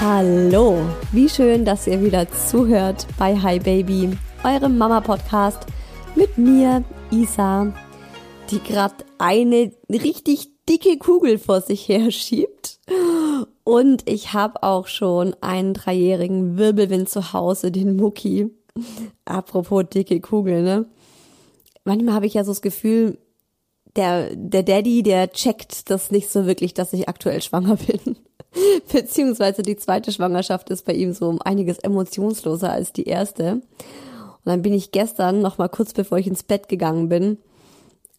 Hallo, wie schön, dass ihr wieder zuhört bei Hi Baby, eurem Mama-Podcast mit mir, Isa, die gerade eine richtig dicke Kugel vor sich her schiebt. Und ich habe auch schon einen dreijährigen Wirbelwind zu Hause, den Mucki. Apropos dicke Kugel, ne? Manchmal habe ich ja so das Gefühl, der, der Daddy, der checkt das nicht so wirklich, dass ich aktuell schwanger bin. Beziehungsweise die zweite Schwangerschaft ist bei ihm so um einiges emotionsloser als die erste. Und dann bin ich gestern, noch mal kurz bevor ich ins Bett gegangen bin,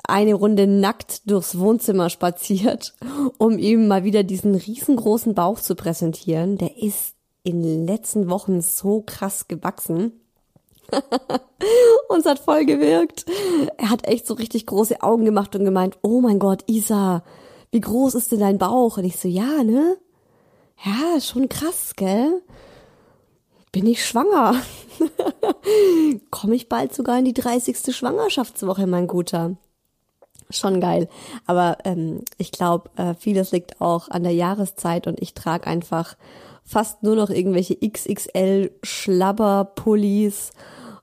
eine Runde nackt durchs Wohnzimmer spaziert, um ihm mal wieder diesen riesengroßen Bauch zu präsentieren. Der ist in den letzten Wochen so krass gewachsen. und es hat voll gewirkt. Er hat echt so richtig große Augen gemacht und gemeint, oh mein Gott, Isa, wie groß ist denn dein Bauch? Und ich so, ja, ne? Ja, schon krass, gell? Bin ich schwanger? Komme ich bald sogar in die 30. Schwangerschaftswoche, mein Guter. Schon geil. Aber ähm, ich glaube, äh, vieles liegt auch an der Jahreszeit und ich trage einfach fast nur noch irgendwelche XXL Schlabberpullis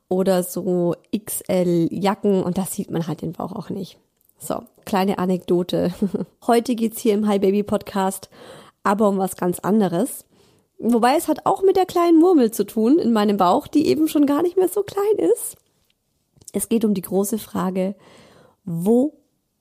oder so XL Jacken und da sieht man halt den Bauch auch nicht. So, kleine Anekdote. Heute geht's hier im Hi Baby Podcast aber um was ganz anderes. Wobei es hat auch mit der kleinen Murmel zu tun in meinem Bauch, die eben schon gar nicht mehr so klein ist. Es geht um die große Frage, wo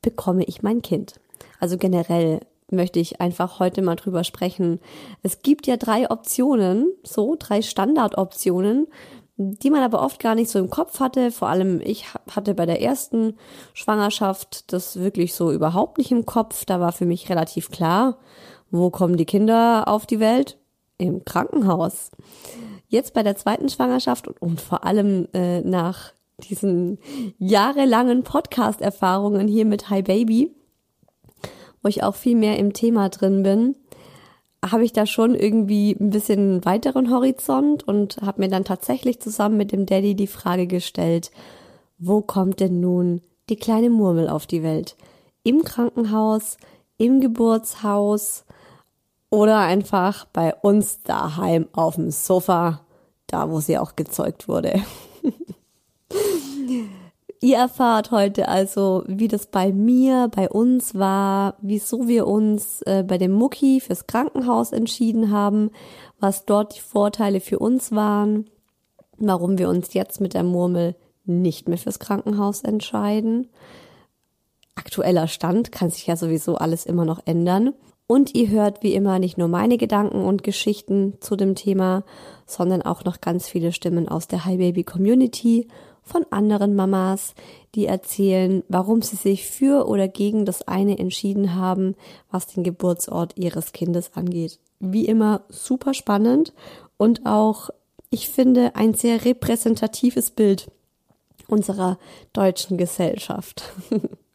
bekomme ich mein Kind? Also generell möchte ich einfach heute mal drüber sprechen. Es gibt ja drei Optionen, so drei Standardoptionen, die man aber oft gar nicht so im Kopf hatte. Vor allem ich hatte bei der ersten Schwangerschaft das wirklich so überhaupt nicht im Kopf. Da war für mich relativ klar, wo kommen die Kinder auf die Welt? Im Krankenhaus. Jetzt bei der zweiten Schwangerschaft und, und vor allem äh, nach diesen jahrelangen Podcast-Erfahrungen hier mit Hi Baby, wo ich auch viel mehr im Thema drin bin, habe ich da schon irgendwie ein bisschen weiteren Horizont und habe mir dann tatsächlich zusammen mit dem Daddy die Frage gestellt, wo kommt denn nun die kleine Murmel auf die Welt? Im Krankenhaus, im Geburtshaus, oder einfach bei uns daheim auf dem Sofa, da wo sie auch gezeugt wurde. Ihr erfahrt heute also, wie das bei mir, bei uns war, wieso wir uns äh, bei dem Mucki fürs Krankenhaus entschieden haben, was dort die Vorteile für uns waren, warum wir uns jetzt mit der Murmel nicht mehr fürs Krankenhaus entscheiden. Aktueller Stand kann sich ja sowieso alles immer noch ändern. Und ihr hört wie immer nicht nur meine Gedanken und Geschichten zu dem Thema, sondern auch noch ganz viele Stimmen aus der Hi Baby Community von anderen Mamas, die erzählen, warum sie sich für oder gegen das eine entschieden haben, was den Geburtsort ihres Kindes angeht. Wie immer super spannend und auch, ich finde, ein sehr repräsentatives Bild unserer deutschen Gesellschaft.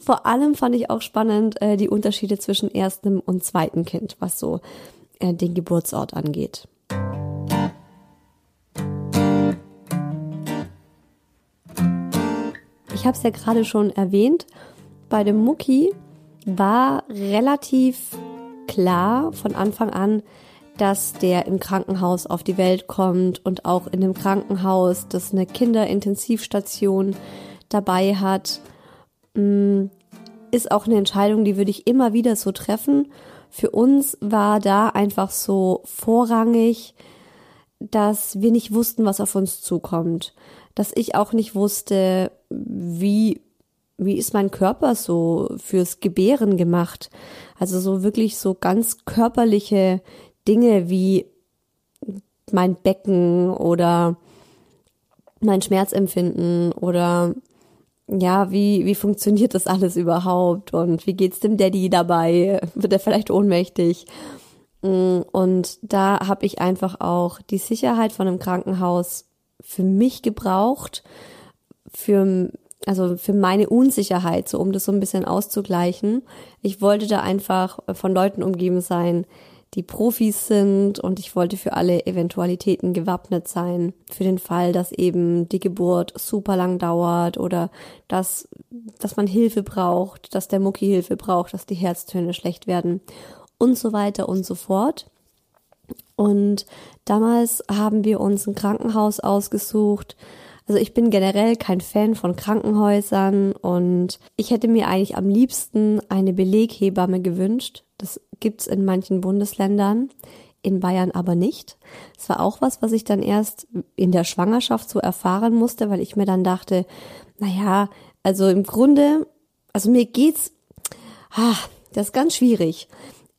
Vor allem fand ich auch spannend äh, die Unterschiede zwischen erstem und zweiten Kind, was so äh, den Geburtsort angeht. Ich habe es ja gerade schon erwähnt, bei dem Mucki war relativ klar von Anfang an, dass der im Krankenhaus auf die Welt kommt und auch in dem Krankenhaus, das eine Kinderintensivstation dabei hat ist auch eine Entscheidung, die würde ich immer wieder so treffen. Für uns war da einfach so vorrangig, dass wir nicht wussten, was auf uns zukommt. Dass ich auch nicht wusste, wie, wie ist mein Körper so fürs Gebären gemacht. Also so wirklich so ganz körperliche Dinge wie mein Becken oder mein Schmerzempfinden oder ja, wie, wie funktioniert das alles überhaupt und wie geht's dem Daddy dabei? Wird er vielleicht ohnmächtig? Mm, und da habe ich einfach auch die Sicherheit von einem Krankenhaus für mich gebraucht, für also für meine Unsicherheit, so um das so ein bisschen auszugleichen. Ich wollte da einfach von Leuten umgeben sein, die Profis sind und ich wollte für alle Eventualitäten gewappnet sein. Für den Fall, dass eben die Geburt super lang dauert oder dass, dass man Hilfe braucht, dass der Mucki Hilfe braucht, dass die Herztöne schlecht werden und so weiter und so fort. Und damals haben wir uns ein Krankenhaus ausgesucht. Also ich bin generell kein Fan von Krankenhäusern und ich hätte mir eigentlich am liebsten eine Beleghebamme gewünscht. Das gibt's in manchen Bundesländern, in Bayern aber nicht. Es war auch was, was ich dann erst in der Schwangerschaft so erfahren musste, weil ich mir dann dachte, naja, also im Grunde, also mir geht's, ah, das ist ganz schwierig.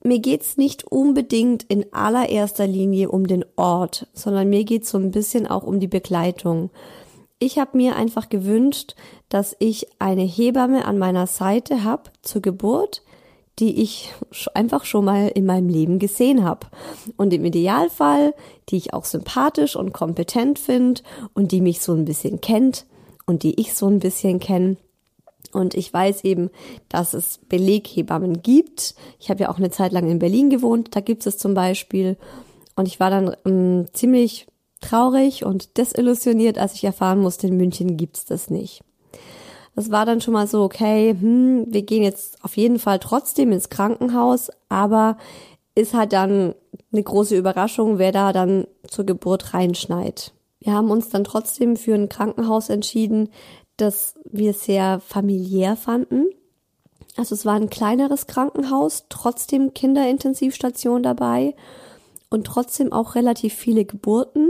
Mir geht's nicht unbedingt in allererster Linie um den Ort, sondern mir geht's so ein bisschen auch um die Begleitung. Ich habe mir einfach gewünscht, dass ich eine Hebamme an meiner Seite habe zur Geburt, die ich einfach schon mal in meinem Leben gesehen habe. Und im Idealfall, die ich auch sympathisch und kompetent finde und die mich so ein bisschen kennt und die ich so ein bisschen kenne. Und ich weiß eben, dass es Beleghebammen gibt. Ich habe ja auch eine Zeit lang in Berlin gewohnt, da gibt es zum Beispiel. Und ich war dann ähm, ziemlich traurig und desillusioniert, als ich erfahren musste, in München gibt's das nicht. Das war dann schon mal so, okay, hm, wir gehen jetzt auf jeden Fall trotzdem ins Krankenhaus, aber ist halt dann eine große Überraschung, wer da dann zur Geburt reinschneit. Wir haben uns dann trotzdem für ein Krankenhaus entschieden, das wir sehr familiär fanden. Also es war ein kleineres Krankenhaus, trotzdem Kinderintensivstation dabei und trotzdem auch relativ viele Geburten.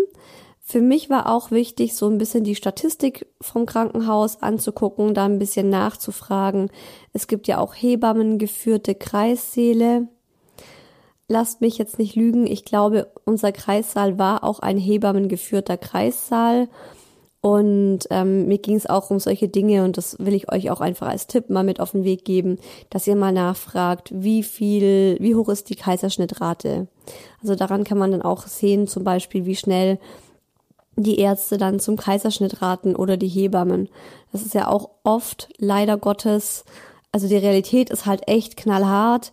Für mich war auch wichtig, so ein bisschen die Statistik vom Krankenhaus anzugucken, da ein bisschen nachzufragen. Es gibt ja auch Hebammen geführte Kreissäle. Lasst mich jetzt nicht lügen, ich glaube, unser Kreissaal war auch ein Hebammen geführter Kreissaal. Und ähm, mir ging es auch um solche Dinge und das will ich euch auch einfach als Tipp mal mit auf den Weg geben, dass ihr mal nachfragt, wie viel, wie hoch ist die Kaiserschnittrate. Also daran kann man dann auch sehen, zum Beispiel, wie schnell die Ärzte dann zum Kaiserschnitt raten oder die Hebammen. Das ist ja auch oft leider Gottes, also die Realität ist halt echt knallhart.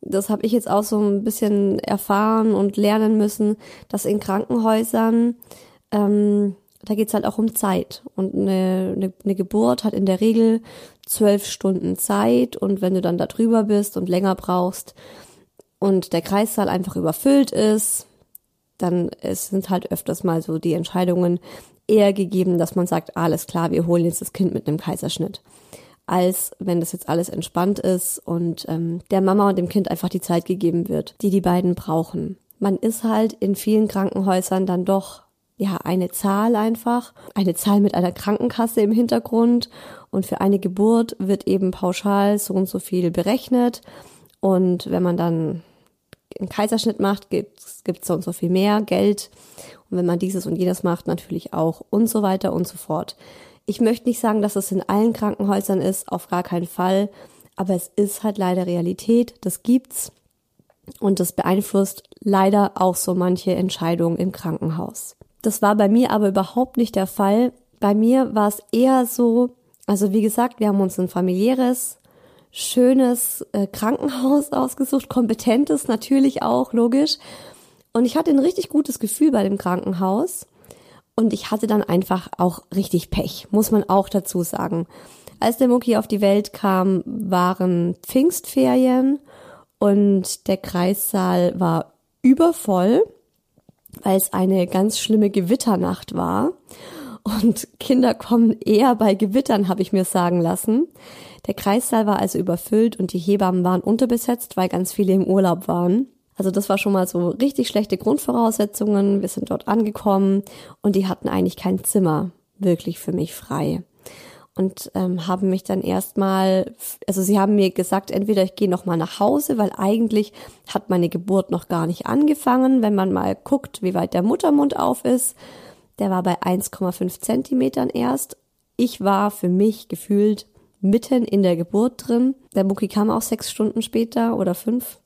Das habe ich jetzt auch so ein bisschen erfahren und lernen müssen, dass in Krankenhäusern, ähm, da geht's halt auch um Zeit. Und eine, eine, eine Geburt hat in der Regel zwölf Stunden Zeit und wenn du dann da drüber bist und länger brauchst und der Kreissaal einfach überfüllt ist, dann es sind halt öfters mal so die Entscheidungen eher gegeben, dass man sagt, alles klar, wir holen jetzt das Kind mit einem Kaiserschnitt. Als wenn das jetzt alles entspannt ist und ähm, der Mama und dem Kind einfach die Zeit gegeben wird, die die beiden brauchen. Man ist halt in vielen Krankenhäusern dann doch ja eine Zahl einfach, eine Zahl mit einer Krankenkasse im Hintergrund und für eine Geburt wird eben pauschal so und so viel berechnet und wenn man dann einen Kaiserschnitt macht, gibt es so und so viel mehr Geld und wenn man dieses und jenes macht, natürlich auch und so weiter und so fort. Ich möchte nicht sagen, dass es in allen Krankenhäusern ist, auf gar keinen Fall, aber es ist halt leider Realität, das gibt's und das beeinflusst leider auch so manche Entscheidungen im Krankenhaus. Das war bei mir aber überhaupt nicht der Fall. Bei mir war es eher so, also wie gesagt, wir haben uns ein familiäres, schönes äh, Krankenhaus ausgesucht, kompetentes natürlich auch, logisch. Und ich hatte ein richtig gutes Gefühl bei dem Krankenhaus. Und ich hatte dann einfach auch richtig Pech, muss man auch dazu sagen. Als der Mucki auf die Welt kam, waren Pfingstferien und der Kreissaal war übervoll, weil es eine ganz schlimme Gewitternacht war. Und Kinder kommen eher bei Gewittern, habe ich mir sagen lassen. Der Kreissaal war also überfüllt und die Hebammen waren unterbesetzt, weil ganz viele im Urlaub waren. Also das war schon mal so richtig schlechte Grundvoraussetzungen. Wir sind dort angekommen und die hatten eigentlich kein Zimmer wirklich für mich frei und ähm, haben mich dann erstmal, also sie haben mir gesagt, entweder ich gehe noch mal nach Hause, weil eigentlich hat meine Geburt noch gar nicht angefangen, wenn man mal guckt, wie weit der Muttermund auf ist. Der war bei 1,5 Zentimetern erst. Ich war für mich gefühlt mitten in der Geburt drin. Der Mucki kam auch sechs Stunden später oder fünf.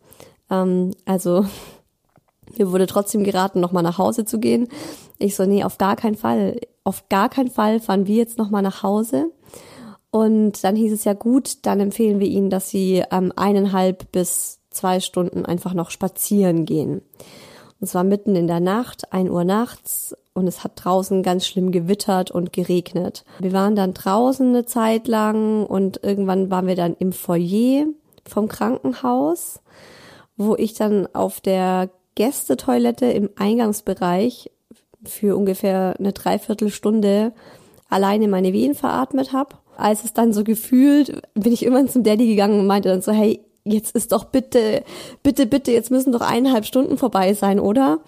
Ähm, also mir wurde trotzdem geraten, nochmal nach Hause zu gehen. Ich so, nee, auf gar keinen Fall. Auf gar keinen Fall fahren wir jetzt nochmal nach Hause. Und dann hieß es ja gut, dann empfehlen wir Ihnen, dass Sie ähm, eineinhalb bis zwei Stunden einfach noch spazieren gehen. Und zwar mitten in der Nacht, ein Uhr nachts, und es hat draußen ganz schlimm gewittert und geregnet. Wir waren dann draußen eine Zeit lang und irgendwann waren wir dann im Foyer vom Krankenhaus, wo ich dann auf der Gästetoilette im Eingangsbereich für ungefähr eine Dreiviertelstunde alleine meine Wehen veratmet habe als es dann so gefühlt, bin ich irgendwann zum Daddy gegangen und meinte dann so, hey, jetzt ist doch bitte, bitte, bitte, jetzt müssen doch eineinhalb Stunden vorbei sein, oder?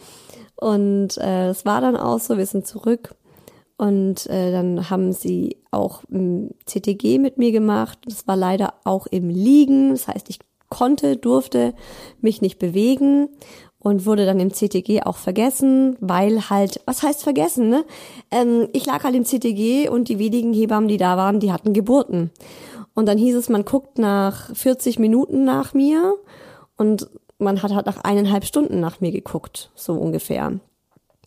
Und äh, es war dann auch so, wir sind zurück und äh, dann haben sie auch ein CTG mit mir gemacht. Das war leider auch im Liegen, das heißt, ich konnte, durfte mich nicht bewegen und wurde dann im CTG auch vergessen, weil halt, was heißt vergessen, ne? Ähm, ich lag halt im CTG und die wenigen Hebammen, die da waren, die hatten Geburten. Und dann hieß es, man guckt nach 40 Minuten nach mir und man hat halt nach eineinhalb Stunden nach mir geguckt, so ungefähr.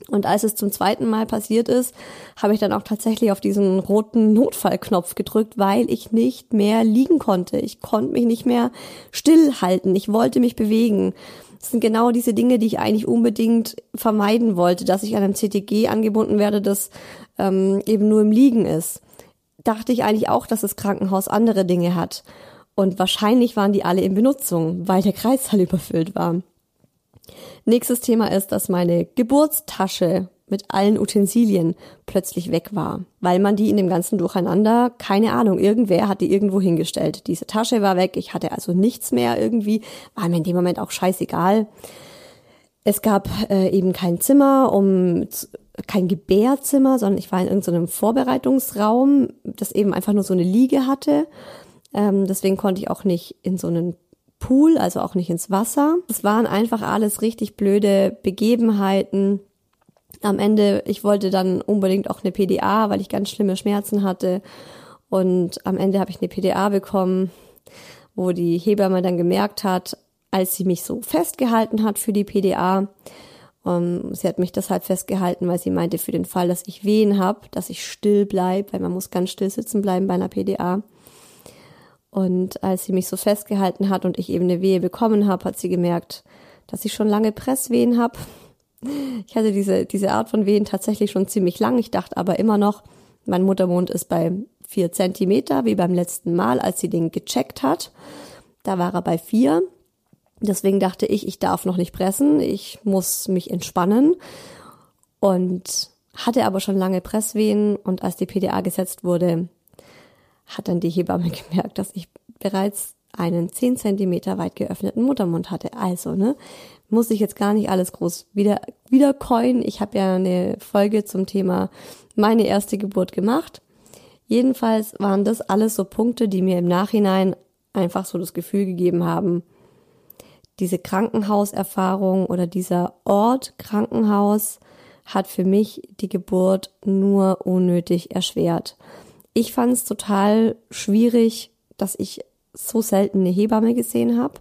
Und als es zum zweiten Mal passiert ist, habe ich dann auch tatsächlich auf diesen roten Notfallknopf gedrückt, weil ich nicht mehr liegen konnte. Ich konnte mich nicht mehr stillhalten. Ich wollte mich bewegen. Das sind genau diese Dinge, die ich eigentlich unbedingt vermeiden wollte, dass ich an einem CTG angebunden werde, das ähm, eben nur im Liegen ist. Dachte ich eigentlich auch, dass das Krankenhaus andere Dinge hat. Und wahrscheinlich waren die alle in Benutzung, weil der Kreissaal überfüllt war. Nächstes Thema ist, dass meine Geburtstasche mit allen Utensilien plötzlich weg war, weil man die in dem ganzen Durcheinander, keine Ahnung, irgendwer hat die irgendwo hingestellt. Diese Tasche war weg, ich hatte also nichts mehr irgendwie, war mir in dem Moment auch scheißegal. Es gab äh, eben kein Zimmer, um kein Gebärzimmer, sondern ich war in irgendeinem Vorbereitungsraum, das eben einfach nur so eine Liege hatte. Ähm, deswegen konnte ich auch nicht in so einen Pool, also auch nicht ins Wasser. Es waren einfach alles richtig blöde Begebenheiten am Ende, ich wollte dann unbedingt auch eine PDA, weil ich ganz schlimme Schmerzen hatte. Und am Ende habe ich eine PDA bekommen, wo die Hebamme dann gemerkt hat, als sie mich so festgehalten hat für die PDA, um, ähm, sie hat mich deshalb festgehalten, weil sie meinte, für den Fall, dass ich Wehen habe, dass ich still bleib, weil man muss ganz still sitzen bleiben bei einer PDA. Und als sie mich so festgehalten hat und ich eben eine Wehe bekommen habe, hat sie gemerkt, dass ich schon lange Presswehen habe ich hatte diese, diese Art von Wehen tatsächlich schon ziemlich lang. Ich dachte aber immer noch, mein Muttermund ist bei vier Zentimeter, wie beim letzten Mal, als sie den gecheckt hat. Da war er bei vier. Deswegen dachte ich, ich darf noch nicht pressen, ich muss mich entspannen. Und hatte aber schon lange Presswehen und als die PDA gesetzt wurde, hat dann die Hebamme gemerkt, dass ich bereits einen 10 Zentimeter weit geöffneten Muttermund hatte. Also, ne, muss ich jetzt gar nicht alles groß wieder, wieder coin. Ich habe ja eine Folge zum Thema meine erste Geburt gemacht. Jedenfalls waren das alles so Punkte, die mir im Nachhinein einfach so das Gefühl gegeben haben, diese Krankenhauserfahrung oder dieser Ort Krankenhaus hat für mich die Geburt nur unnötig erschwert. Ich fand es total schwierig, dass ich so selten eine Hebamme gesehen habe.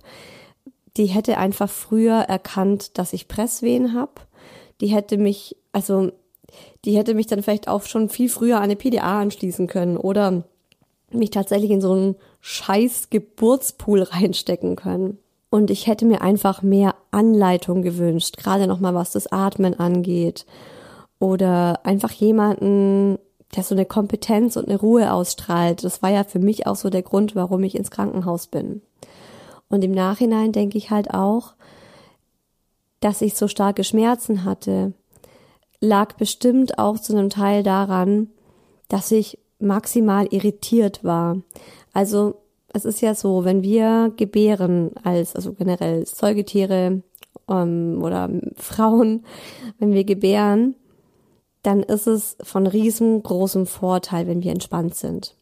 Die hätte einfach früher erkannt, dass ich Presswehen habe. Die hätte mich, also die hätte mich dann vielleicht auch schon viel früher an eine PDA anschließen können oder mich tatsächlich in so einen scheiß Geburtspool reinstecken können. Und ich hätte mir einfach mehr Anleitung gewünscht, gerade nochmal was das Atmen angeht. Oder einfach jemanden, der so eine Kompetenz und eine Ruhe ausstrahlt. Das war ja für mich auch so der Grund, warum ich ins Krankenhaus bin. Und im Nachhinein denke ich halt auch, dass ich so starke Schmerzen hatte, lag bestimmt auch zu einem Teil daran, dass ich maximal irritiert war. Also es ist ja so, wenn wir gebären als, also generell Säugetiere ähm, oder Frauen, wenn wir gebären, dann ist es von riesengroßem Vorteil, wenn wir entspannt sind.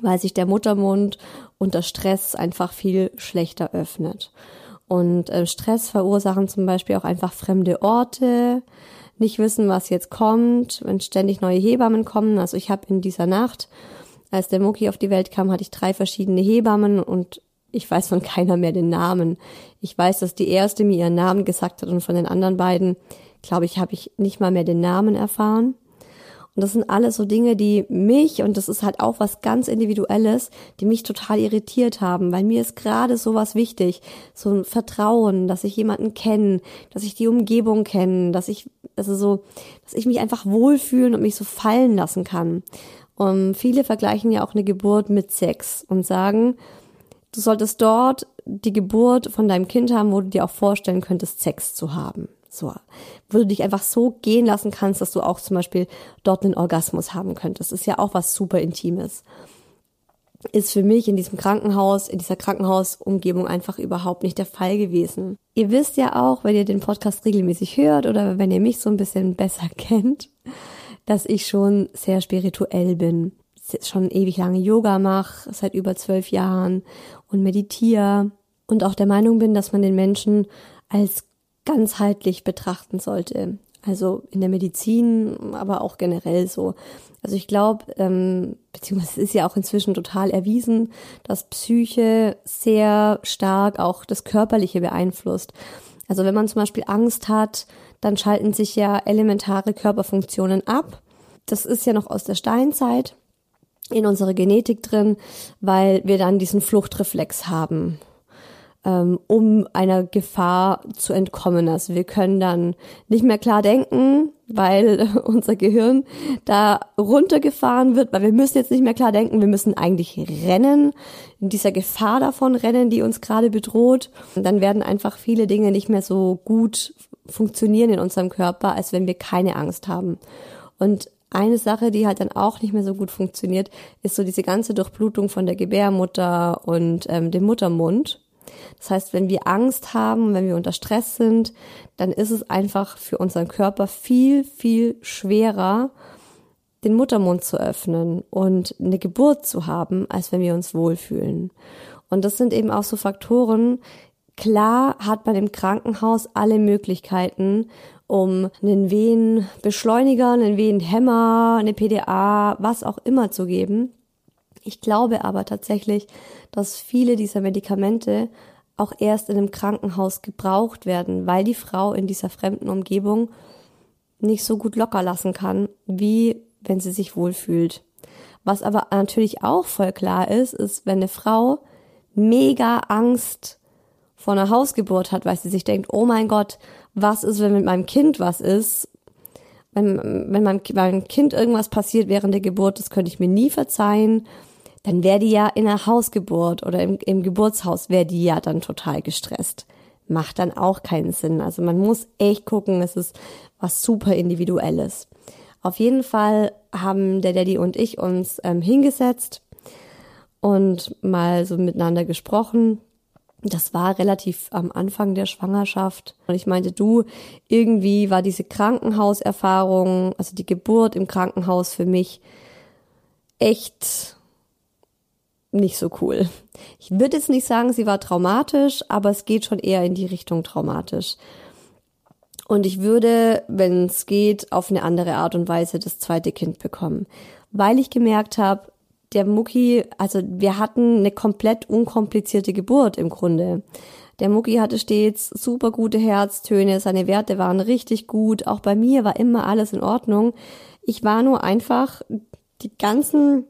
Weil sich der Muttermund unter Stress einfach viel schlechter öffnet. Und äh, Stress verursachen zum Beispiel auch einfach fremde Orte, nicht wissen, was jetzt kommt, wenn ständig neue Hebammen kommen. Also ich habe in dieser Nacht, als der Mucki auf die Welt kam, hatte ich drei verschiedene Hebammen und ich weiß von keiner mehr den Namen. Ich weiß, dass die erste mir ihren Namen gesagt hat und von den anderen beiden, glaube ich, habe ich nicht mal mehr den Namen erfahren. Und das sind alles so Dinge, die mich, und das ist halt auch was ganz Individuelles, die mich total irritiert haben, weil mir ist gerade sowas wichtig, so ein Vertrauen, dass ich jemanden kenne, dass ich die Umgebung kenne, dass ich, also so, dass ich mich einfach wohlfühlen und mich so fallen lassen kann. Und viele vergleichen ja auch eine Geburt mit Sex und sagen, du solltest dort die Geburt von deinem Kind haben, wo du dir auch vorstellen könntest, Sex zu haben. So, wo du dich einfach so gehen lassen kannst, dass du auch zum Beispiel dort einen Orgasmus haben könntest. Das ist ja auch was super Intimes. Ist für mich in diesem Krankenhaus, in dieser Krankenhausumgebung einfach überhaupt nicht der Fall gewesen. Ihr wisst ja auch, wenn ihr den Podcast regelmäßig hört oder wenn ihr mich so ein bisschen besser kennt, dass ich schon sehr spirituell bin. Schon ewig lange Yoga mache, seit über zwölf Jahren und meditiere und auch der Meinung bin, dass man den Menschen als ganzheitlich betrachten sollte. Also in der Medizin, aber auch generell so. Also ich glaube, ähm, beziehungsweise es ist ja auch inzwischen total erwiesen, dass Psyche sehr stark auch das Körperliche beeinflusst. Also wenn man zum Beispiel Angst hat, dann schalten sich ja elementare Körperfunktionen ab. Das ist ja noch aus der Steinzeit in unserer Genetik drin, weil wir dann diesen Fluchtreflex haben ähm, um einer Gefahr zu entkommen. Also wir können dann nicht mehr klar denken, weil unser Gehirn da runtergefahren wird, weil wir müssen jetzt nicht mehr klar denken, wir müssen eigentlich rennen, in dieser Gefahr davon rennen, die uns gerade bedroht. Und dann werden einfach viele Dinge nicht mehr so gut funktionieren in unserem Körper, als wenn wir keine Angst haben. Und eine Sache, die halt dann auch nicht mehr so gut funktioniert, ist so diese ganze Durchblutung von der Gebärmutter und ähm, dem Muttermund. Das heißt, wenn wir Angst haben, wenn wir unter Stress sind, dann ist es einfach für unseren Körper viel, viel schwerer, den Muttermund zu öffnen und eine Geburt zu haben, als wenn wir uns wohlfühlen. Und das sind eben auch so Faktoren. Klar hat man im Krankenhaus alle Möglichkeiten, um einen Wehenbeschleuniger, einen Wehenhemmer, eine PDA, was auch immer zu geben. Ich glaube aber tatsächlich, dass viele dieser Medikamente auch erst in einem Krankenhaus gebraucht werden, weil die Frau in dieser fremden Umgebung nicht so gut locker lassen kann, wie wenn sie sich wohlfühlt. Was aber natürlich auch voll klar ist, ist, wenn eine Frau mega Angst vor einer Hausgeburt hat, weil sie sich denkt, oh mein Gott, was ist, wenn mit meinem Kind was ist? Wenn, wenn meinem, meinem Kind irgendwas passiert während der Geburt, das könnte ich mir nie verzeihen dann wäre die ja in der Hausgeburt oder im, im Geburtshaus wäre die ja dann total gestresst. Macht dann auch keinen Sinn. Also man muss echt gucken, es ist was super individuelles. Auf jeden Fall haben der Daddy und ich uns ähm, hingesetzt und mal so miteinander gesprochen. Das war relativ am Anfang der Schwangerschaft. Und ich meinte, du, irgendwie war diese Krankenhauserfahrung, also die Geburt im Krankenhaus für mich echt nicht so cool. Ich würde jetzt nicht sagen, sie war traumatisch, aber es geht schon eher in die Richtung traumatisch. Und ich würde, wenn es geht, auf eine andere Art und Weise das zweite Kind bekommen. Weil ich gemerkt habe, der Mucki, also wir hatten eine komplett unkomplizierte Geburt im Grunde. Der Mucki hatte stets super gute Herztöne, seine Werte waren richtig gut, auch bei mir war immer alles in Ordnung. Ich war nur einfach die ganzen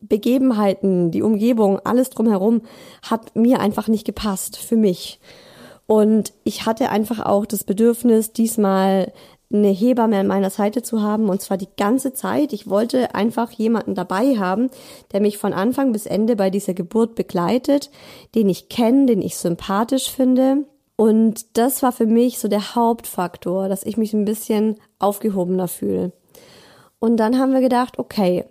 Begebenheiten, die Umgebung, alles drumherum hat mir einfach nicht gepasst für mich. Und ich hatte einfach auch das Bedürfnis, diesmal eine Hebamme an meiner Seite zu haben und zwar die ganze Zeit. Ich wollte einfach jemanden dabei haben, der mich von Anfang bis Ende bei dieser Geburt begleitet, den ich kenne, den ich sympathisch finde. Und das war für mich so der Hauptfaktor, dass ich mich ein bisschen aufgehobener fühle. Und dann haben wir gedacht, okay,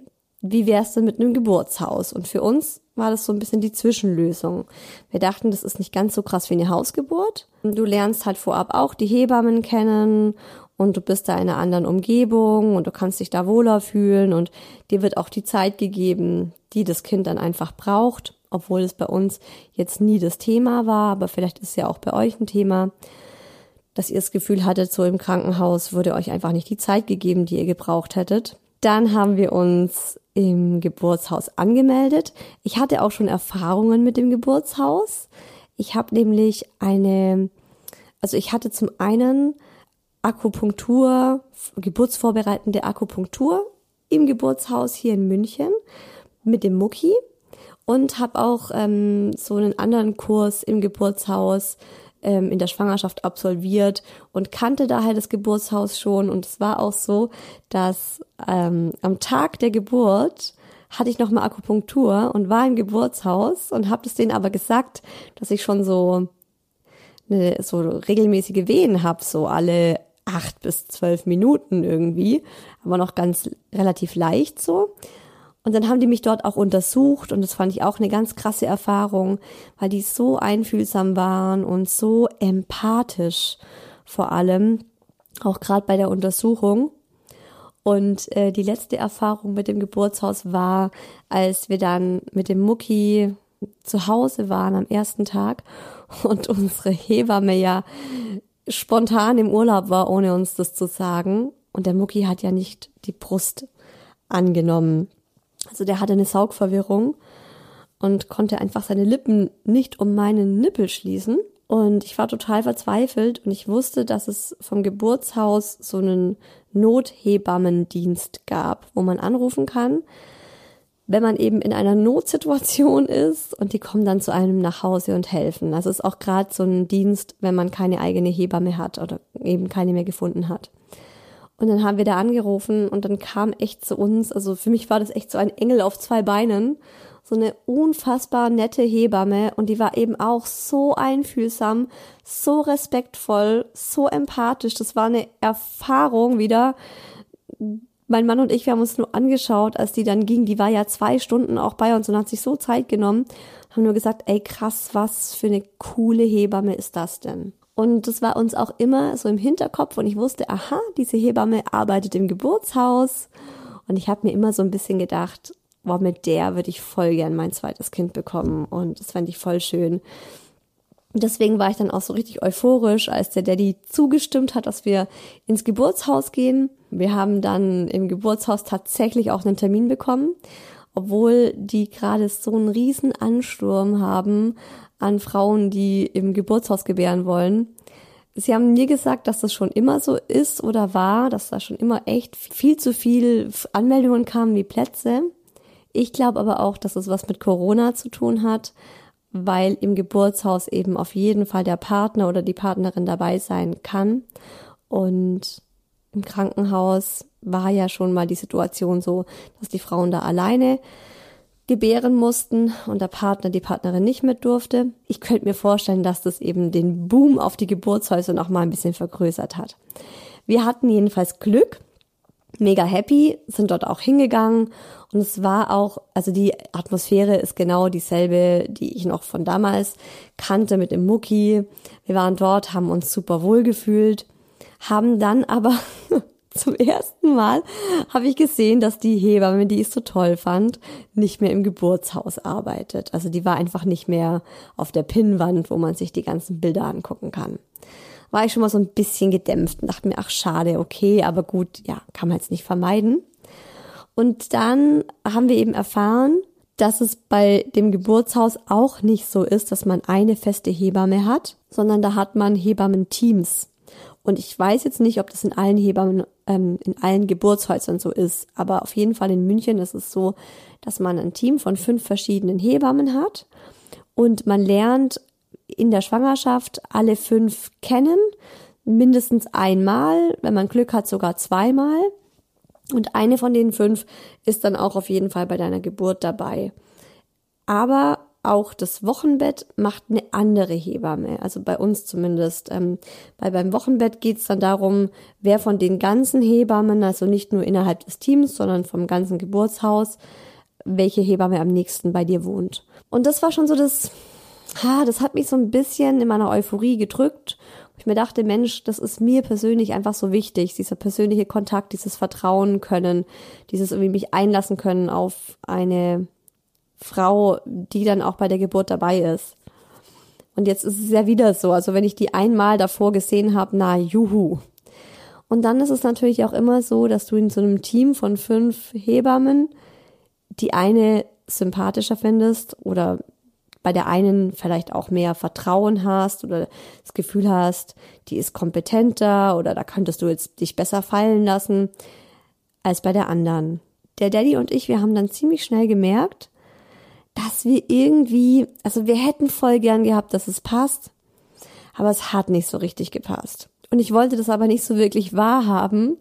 wie wär's denn mit einem Geburtshaus? Und für uns war das so ein bisschen die Zwischenlösung. Wir dachten, das ist nicht ganz so krass wie eine Hausgeburt. Du lernst halt vorab auch die Hebammen kennen und du bist da in einer anderen Umgebung und du kannst dich da wohler fühlen und dir wird auch die Zeit gegeben, die das Kind dann einfach braucht, obwohl es bei uns jetzt nie das Thema war, aber vielleicht ist es ja auch bei euch ein Thema, dass ihr das Gefühl hattet, so im Krankenhaus wurde euch einfach nicht die Zeit gegeben, die ihr gebraucht hättet. Dann haben wir uns im Geburtshaus angemeldet. Ich hatte auch schon Erfahrungen mit dem Geburtshaus. Ich habe nämlich eine, also ich hatte zum einen Akupunktur, geburtsvorbereitende Akupunktur im Geburtshaus hier in München mit dem Mucki und habe auch ähm, so einen anderen Kurs im Geburtshaus ähm, in der Schwangerschaft absolviert und kannte daher das Geburtshaus schon. Und es war auch so, dass ähm, am Tag der Geburt hatte ich nochmal Akupunktur und war im Geburtshaus und habe das denen aber gesagt, dass ich schon so eine, so regelmäßige Wehen habe, so alle acht bis zwölf Minuten irgendwie, aber noch ganz relativ leicht so. Und dann haben die mich dort auch untersucht und das fand ich auch eine ganz krasse Erfahrung, weil die so einfühlsam waren und so empathisch vor allem, auch gerade bei der Untersuchung. Und äh, die letzte Erfahrung mit dem Geburtshaus war, als wir dann mit dem Mucki zu Hause waren am ersten Tag und unsere Hebamme ja spontan im Urlaub war, ohne uns das zu sagen. Und der Mucki hat ja nicht die Brust angenommen. Also der hatte eine Saugverwirrung und konnte einfach seine Lippen nicht um meinen Nippel schließen. Und ich war total verzweifelt und ich wusste, dass es vom Geburtshaus so einen Nothebammendienst gab, wo man anrufen kann, wenn man eben in einer Notsituation ist und die kommen dann zu einem nach Hause und helfen. Das ist auch gerade so ein Dienst, wenn man keine eigene Hebamme hat oder eben keine mehr gefunden hat. Und dann haben wir da angerufen und dann kam echt zu uns, also für mich war das echt so ein Engel auf zwei Beinen, so eine unfassbar nette Hebamme und die war eben auch so einfühlsam, so respektvoll, so empathisch. Das war eine Erfahrung wieder. Mein Mann und ich, wir haben uns nur angeschaut, als die dann ging. Die war ja zwei Stunden auch bei uns und hat sich so Zeit genommen. Haben nur gesagt, ey krass, was für eine coole Hebamme ist das denn? Und das war uns auch immer so im Hinterkopf und ich wusste, aha, diese Hebamme arbeitet im Geburtshaus. Und ich habe mir immer so ein bisschen gedacht, boah, mit der würde ich voll gern mein zweites Kind bekommen. Und das fände ich voll schön. deswegen war ich dann auch so richtig euphorisch, als der Daddy zugestimmt hat, dass wir ins Geburtshaus gehen. Wir haben dann im Geburtshaus tatsächlich auch einen Termin bekommen, obwohl die gerade so einen riesen Ansturm haben an Frauen, die im Geburtshaus gebären wollen. Sie haben mir gesagt, dass das schon immer so ist oder war, dass da schon immer echt viel zu viel Anmeldungen kamen wie Plätze. Ich glaube aber auch, dass es was mit Corona zu tun hat, weil im Geburtshaus eben auf jeden Fall der Partner oder die Partnerin dabei sein kann. Und im Krankenhaus war ja schon mal die Situation so, dass die Frauen da alleine gebären mussten und der Partner, die Partnerin nicht mit durfte. Ich könnte mir vorstellen, dass das eben den Boom auf die Geburtshäuser noch mal ein bisschen vergrößert hat. Wir hatten jedenfalls Glück, mega happy, sind dort auch hingegangen und es war auch, also die Atmosphäre ist genau dieselbe, die ich noch von damals kannte mit dem Mucki. Wir waren dort, haben uns super wohl gefühlt, haben dann aber zum ersten Mal habe ich gesehen, dass die Hebamme, die ich so toll fand, nicht mehr im Geburtshaus arbeitet. Also die war einfach nicht mehr auf der Pinnwand, wo man sich die ganzen Bilder angucken kann war ich schon mal so ein bisschen gedämpft und dachte mir, ach schade, okay, aber gut, ja, kann man jetzt nicht vermeiden. Und dann haben wir eben erfahren, dass es bei dem Geburtshaus auch nicht so ist, dass man eine feste Hebamme hat, sondern da hat man Hebammen-Teams. Und ich weiß jetzt nicht, ob das in allen Hebammen, ähm, in allen Geburtshäusern so ist, aber auf jeden Fall in München ist es so, dass man ein Team von fünf verschiedenen Hebammen hat und man lernt in der Schwangerschaft alle fünf kennen, mindestens einmal, wenn man Glück hat sogar zweimal. Und eine von den fünf ist dann auch auf jeden Fall bei deiner Geburt dabei. Aber auch das Wochenbett macht eine andere Hebamme, also bei uns zumindest. Ähm, weil beim Wochenbett geht es dann darum, wer von den ganzen Hebammen, also nicht nur innerhalb des Teams, sondern vom ganzen Geburtshaus, welche Hebamme am nächsten bei dir wohnt. Und das war schon so das ha, das hat mich so ein bisschen in meiner Euphorie gedrückt. Ich mir dachte, Mensch, das ist mir persönlich einfach so wichtig, dieser persönliche Kontakt, dieses Vertrauen können, dieses irgendwie mich einlassen können auf eine Frau, die dann auch bei der Geburt dabei ist. Und jetzt ist es ja wieder so, also wenn ich die einmal davor gesehen habe, na juhu. Und dann ist es natürlich auch immer so, dass du in so einem Team von fünf Hebammen die eine sympathischer findest oder bei der einen vielleicht auch mehr Vertrauen hast oder das Gefühl hast, die ist kompetenter oder da könntest du jetzt dich besser fallen lassen als bei der anderen. Der Daddy und ich, wir haben dann ziemlich schnell gemerkt, dass wir irgendwie, also wir hätten voll gern gehabt, dass es passt, aber es hat nicht so richtig gepasst. Und ich wollte das aber nicht so wirklich wahrhaben,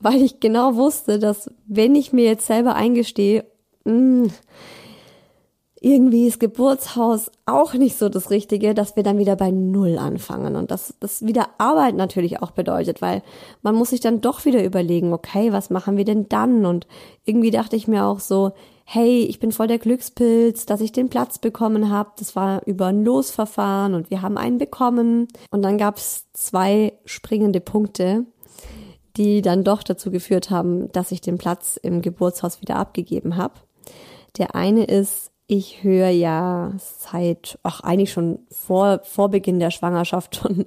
weil ich genau wusste, dass wenn ich mir jetzt selber eingestehe, mh, mm, irgendwie ist Geburtshaus auch nicht so das Richtige, dass wir dann wieder bei Null anfangen und dass das wieder Arbeit natürlich auch bedeutet, weil man muss sich dann doch wieder überlegen, okay, was machen wir denn dann? Und irgendwie dachte ich mir auch so, hey, ich bin voll der Glückspilz, dass ich den Platz bekommen habe. Das war über ein Losverfahren und wir haben einen bekommen. Und dann gab es zwei springende Punkte, die dann doch dazu geführt haben, dass ich den Platz im Geburtshaus wieder abgegeben habe. Der eine ist, ich höre ja seit, ach eigentlich schon vor, vor Beginn der Schwangerschaft, schon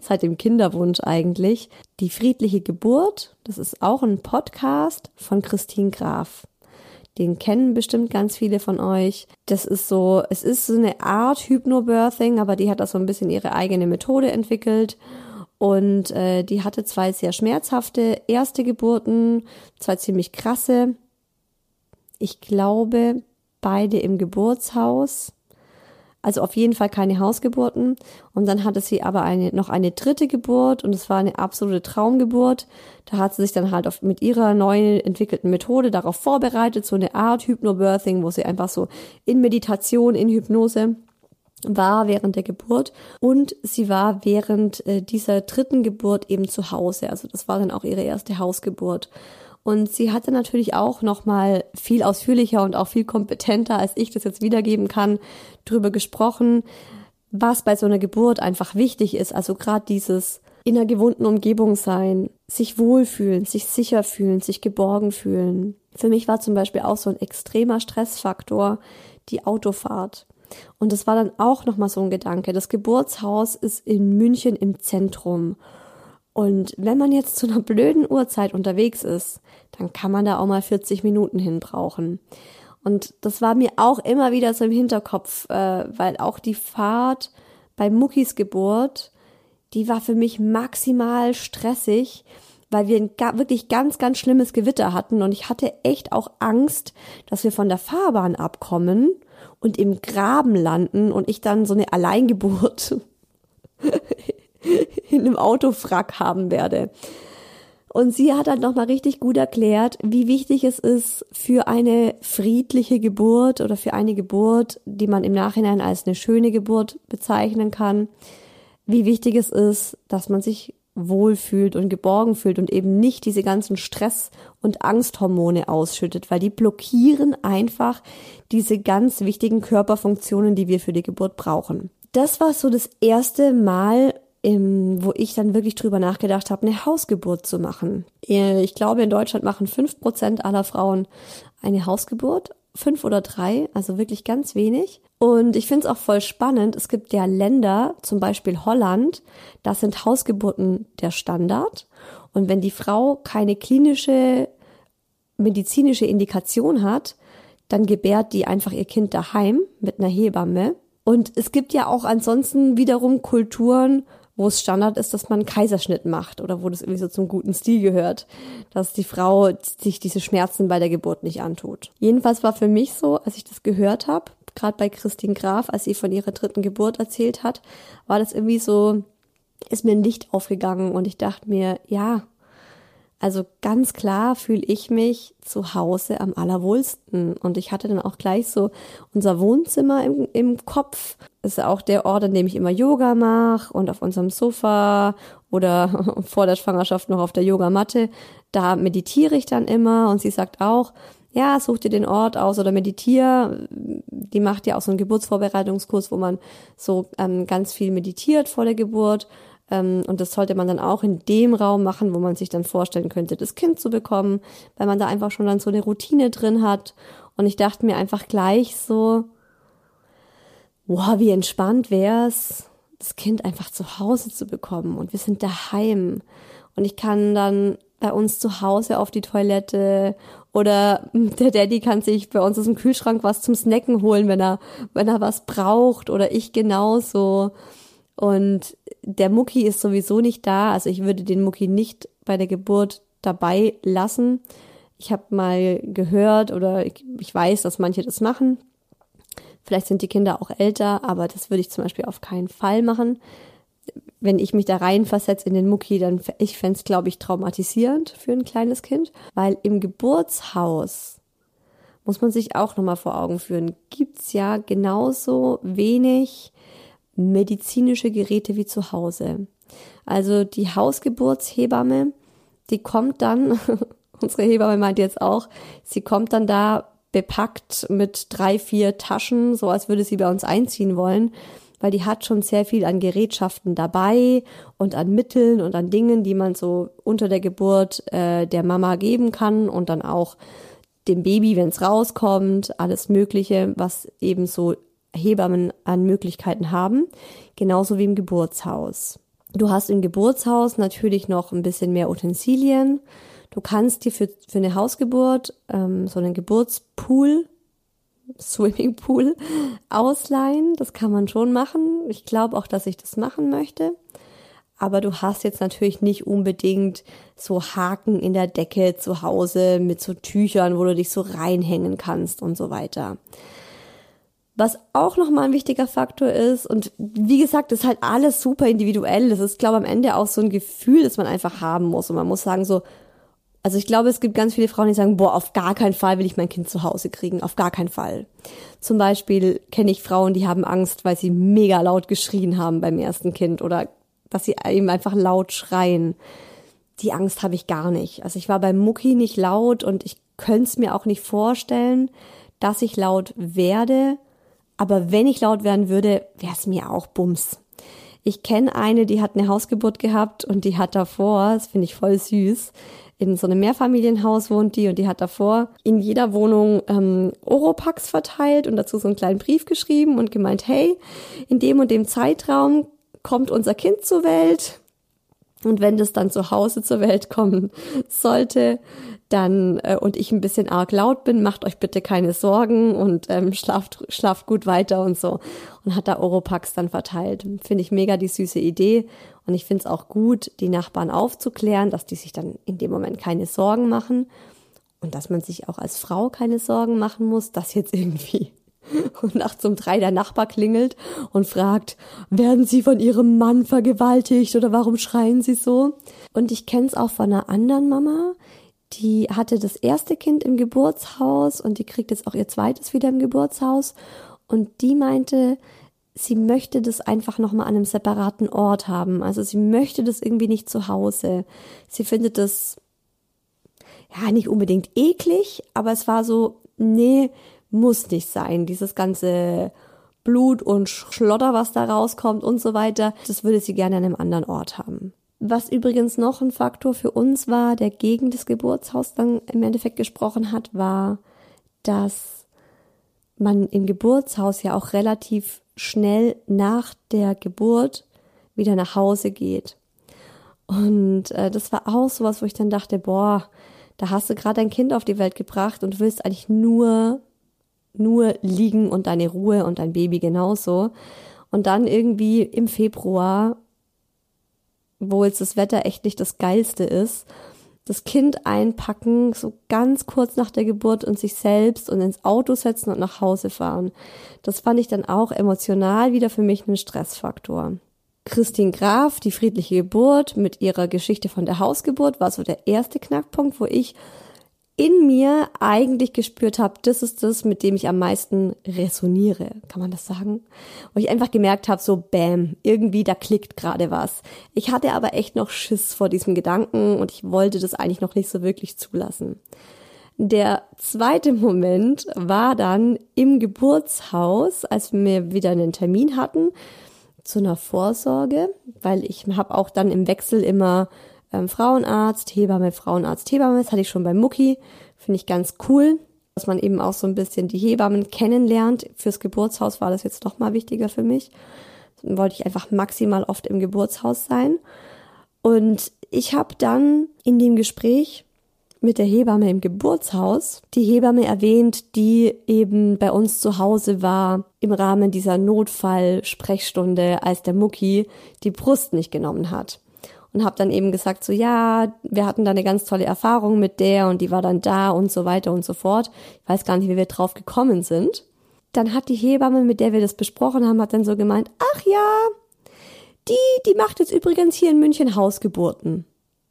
seit dem Kinderwunsch eigentlich, die friedliche Geburt. Das ist auch ein Podcast von Christine Graf. Den kennen bestimmt ganz viele von euch. Das ist so, es ist so eine Art Hypnobirthing, aber die hat da so ein bisschen ihre eigene Methode entwickelt. Und äh, die hatte zwei sehr schmerzhafte erste Geburten, zwei ziemlich krasse. Ich glaube, beide im Geburtshaus. Also auf jeden Fall keine Hausgeburten. Und dann hatte sie aber eine, noch eine dritte Geburt und es war eine absolute Traumgeburt. Da hat sie sich dann halt auf, mit ihrer neu entwickelten Methode darauf vorbereitet, so eine Art Hypnobirthing, wo sie einfach so in Meditation, in Hypnose war während der Geburt und sie war während äh, dieser dritten Geburt eben zu Hause. Also das war dann auch ihre erste Hausgeburt. Und sie hatte natürlich auch nochmal viel ausführlicher und auch viel kompetenter, als ich das jetzt wiedergeben kann, drüber gesprochen, was bei so einer Geburt einfach wichtig ist. Also gerade dieses in einer gewohnten Umgebung sein, sich wohlfühlen, sich sicher fühlen, sich geborgen fühlen. Für mich war zum Beispiel auch so ein extremer Stressfaktor die Autofahrt. Und das war dann auch nochmal so ein Gedanke. Das Geburtshaus ist in München im Zentrum. Und wenn man jetzt zu einer blöden Uhrzeit unterwegs ist, dann kann man da auch mal 40 Minuten hin brauchen. Und das war mir auch immer wieder so im Hinterkopf, äh, weil auch die Fahrt bei Muckis Geburt, die war für mich maximal stressig, weil wir ein wirklich ganz, ganz schlimmes Gewitter hatten und ich hatte echt auch Angst, dass wir von der Fahrbahn abkommen und im Graben landen und ich dann so eine Alleingeburt in einem Autofrack haben werde. Und sie hat dann nochmal richtig gut erklärt, wie wichtig es ist für eine friedliche Geburt oder für eine Geburt, die man im Nachhinein als eine schöne Geburt bezeichnen kann, wie wichtig es ist, dass man sich wohlfühlt und geborgen fühlt und eben nicht diese ganzen Stress- und Angsthormone ausschüttet, weil die blockieren einfach diese ganz wichtigen Körperfunktionen, die wir für die Geburt brauchen. Das war so das erste Mal, im, wo ich dann wirklich drüber nachgedacht habe, eine Hausgeburt zu machen. Äh, ich glaube, in Deutschland machen fünf Prozent aller Frauen eine Hausgeburt. Fünf oder drei, also wirklich ganz wenig. Und ich finde es auch voll spannend. Es gibt ja Länder, zum Beispiel Holland, da sind Hausgeburten der Standard. Und wenn die Frau keine klinische medizinische Indikation hat, dann gebärt die einfach ihr Kind daheim mit einer Hebamme. Und es gibt ja auch ansonsten wiederum Kulturen, wo es Standard ist, dass man einen Kaiserschnitt macht oder wo das irgendwie so zum guten Stil gehört, dass die Frau sich diese Schmerzen bei der Geburt nicht antut. Jedenfalls war für mich so, als ich das gehört habe, gerade bei Christine Graf, als sie von ihrer dritten Geburt erzählt hat, war das irgendwie so, ist mir ein Licht aufgegangen und ich dachte mir, ja, also ganz klar fühle ich mich zu Hause am allerwohlsten. Und ich hatte dann auch gleich so unser Wohnzimmer im, im Kopf. Das ist auch der Ort, an dem ich immer Yoga mache und auf unserem Sofa oder vor der Schwangerschaft noch auf der Yogamatte. Da meditiere ich dann immer und sie sagt auch, ja, such dir den Ort aus oder meditier. Die macht ja auch so einen Geburtsvorbereitungskurs, wo man so ähm, ganz viel meditiert vor der Geburt und das sollte man dann auch in dem Raum machen, wo man sich dann vorstellen könnte, das Kind zu bekommen, weil man da einfach schon dann so eine Routine drin hat. Und ich dachte mir einfach gleich so, wow, wie entspannt wär's, das Kind einfach zu Hause zu bekommen. Und wir sind daheim. Und ich kann dann bei uns zu Hause auf die Toilette oder der Daddy kann sich bei uns aus dem Kühlschrank was zum Snacken holen, wenn er, wenn er was braucht oder ich genauso. Und der Mucki ist sowieso nicht da. Also ich würde den Mucki nicht bei der Geburt dabei lassen. Ich habe mal gehört oder ich, ich weiß, dass manche das machen. Vielleicht sind die Kinder auch älter, aber das würde ich zum Beispiel auf keinen Fall machen. Wenn ich mich da reinversetze in den Mucki, dann ich fände es, glaube ich, traumatisierend für ein kleines Kind, weil im Geburtshaus muss man sich auch nochmal vor Augen führen, gibt's ja genauso wenig medizinische Geräte wie zu Hause. Also die Hausgeburtshebamme, die kommt dann, unsere Hebamme meint jetzt auch, sie kommt dann da bepackt mit drei, vier Taschen, so als würde sie bei uns einziehen wollen, weil die hat schon sehr viel an Gerätschaften dabei und an Mitteln und an Dingen, die man so unter der Geburt äh, der Mama geben kann und dann auch dem Baby, wenn es rauskommt, alles Mögliche, was eben so Hebammen an Möglichkeiten haben, genauso wie im Geburtshaus. Du hast im Geburtshaus natürlich noch ein bisschen mehr Utensilien. Du kannst dir für, für eine Hausgeburt ähm, so einen Geburtspool, Swimmingpool ausleihen. Das kann man schon machen. Ich glaube auch, dass ich das machen möchte. Aber du hast jetzt natürlich nicht unbedingt so Haken in der Decke zu Hause mit so Tüchern, wo du dich so reinhängen kannst und so weiter. Was auch nochmal ein wichtiger Faktor ist, und wie gesagt, ist halt alles super individuell. Das ist, glaube ich, am Ende auch so ein Gefühl, das man einfach haben muss. Und man muss sagen, so, also ich glaube, es gibt ganz viele Frauen, die sagen, boah, auf gar keinen Fall will ich mein Kind zu Hause kriegen. Auf gar keinen Fall. Zum Beispiel kenne ich Frauen, die haben Angst, weil sie mega laut geschrien haben beim ersten Kind oder dass sie eben einfach laut schreien. Die Angst habe ich gar nicht. Also ich war beim Mucki nicht laut und ich könnte es mir auch nicht vorstellen, dass ich laut werde aber wenn ich laut werden würde, wäre es mir auch Bums. Ich kenne eine, die hat eine Hausgeburt gehabt und die hat davor, das finde ich voll süß, in so einem Mehrfamilienhaus wohnt die und die hat davor in jeder Wohnung ähm, Oropax verteilt und dazu so einen kleinen Brief geschrieben und gemeint, hey, in dem und dem Zeitraum kommt unser Kind zur Welt. Und wenn das dann zu Hause zur Welt kommen sollte, dann äh, und ich ein bisschen arg laut bin, macht euch bitte keine Sorgen und ähm, schlaft, schlaft gut weiter und so. Und hat da Oropax dann verteilt. Finde ich mega die süße Idee. Und ich finde es auch gut, die Nachbarn aufzuklären, dass die sich dann in dem Moment keine Sorgen machen. Und dass man sich auch als Frau keine Sorgen machen muss, dass jetzt irgendwie nachts um drei der Nachbar klingelt und fragt, werden Sie von Ihrem Mann vergewaltigt oder warum schreien Sie so? Und ich kenne es auch von einer anderen Mama, die hatte das erste Kind im Geburtshaus und die kriegt jetzt auch ihr zweites wieder im Geburtshaus. Und die meinte, sie möchte das einfach nochmal an einem separaten Ort haben. Also sie möchte das irgendwie nicht zu Hause. Sie findet das ja nicht unbedingt eklig, aber es war so, nee, muss nicht sein. Dieses ganze Blut und Schlotter, was da rauskommt und so weiter, das würde sie gerne an einem anderen Ort haben. Was übrigens noch ein Faktor für uns war, der gegen das Geburtshaus dann im Endeffekt gesprochen hat, war, dass man im Geburtshaus ja auch relativ schnell nach der Geburt wieder nach Hause geht. Und äh, das war auch sowas, wo ich dann dachte, boah, da hast du gerade ein Kind auf die Welt gebracht und willst eigentlich nur, nur liegen und deine Ruhe und dein Baby genauso. Und dann irgendwie im Februar wo jetzt das Wetter echt nicht das geilste ist, das Kind einpacken, so ganz kurz nach der Geburt und sich selbst und ins Auto setzen und nach Hause fahren. Das fand ich dann auch emotional wieder für mich ein Stressfaktor. Christine Graf, die friedliche Geburt mit ihrer Geschichte von der Hausgeburt war so der erste Knackpunkt, wo ich in mir eigentlich gespürt habe, das ist das, mit dem ich am meisten resoniere, kann man das sagen? Wo ich einfach gemerkt habe, so bam, irgendwie da klickt gerade was. Ich hatte aber echt noch Schiss vor diesem Gedanken und ich wollte das eigentlich noch nicht so wirklich zulassen. Der zweite Moment war dann im Geburtshaus, als wir wieder einen Termin hatten zu einer Vorsorge, weil ich habe auch dann im Wechsel immer ähm, Frauenarzt, Hebamme, Frauenarzt, Hebamme. Das hatte ich schon bei Mucki. Finde ich ganz cool, dass man eben auch so ein bisschen die Hebammen kennenlernt. Fürs Geburtshaus war das jetzt noch mal wichtiger für mich. Dann wollte ich einfach maximal oft im Geburtshaus sein. Und ich habe dann in dem Gespräch mit der Hebamme im Geburtshaus die Hebamme erwähnt, die eben bei uns zu Hause war im Rahmen dieser Notfall-Sprechstunde, als der Mucki die Brust nicht genommen hat und habe dann eben gesagt, so ja, wir hatten da eine ganz tolle Erfahrung mit der und die war dann da und so weiter und so fort. Ich weiß gar nicht, wie wir drauf gekommen sind. Dann hat die Hebamme, mit der wir das besprochen haben, hat dann so gemeint, ach ja, die, die macht jetzt übrigens hier in München Hausgeburten.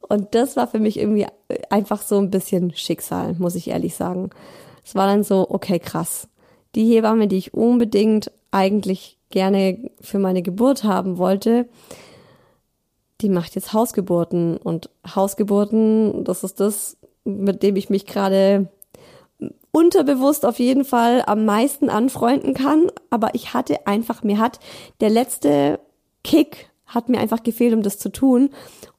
Und das war für mich irgendwie einfach so ein bisschen Schicksal, muss ich ehrlich sagen. Es war dann so, okay, krass. Die Hebamme, die ich unbedingt eigentlich gerne für meine Geburt haben wollte, die macht jetzt Hausgeburten und Hausgeburten, das ist das, mit dem ich mich gerade unterbewusst auf jeden Fall am meisten anfreunden kann, aber ich hatte einfach, mir hat der letzte Kick hat mir einfach gefehlt, um das zu tun.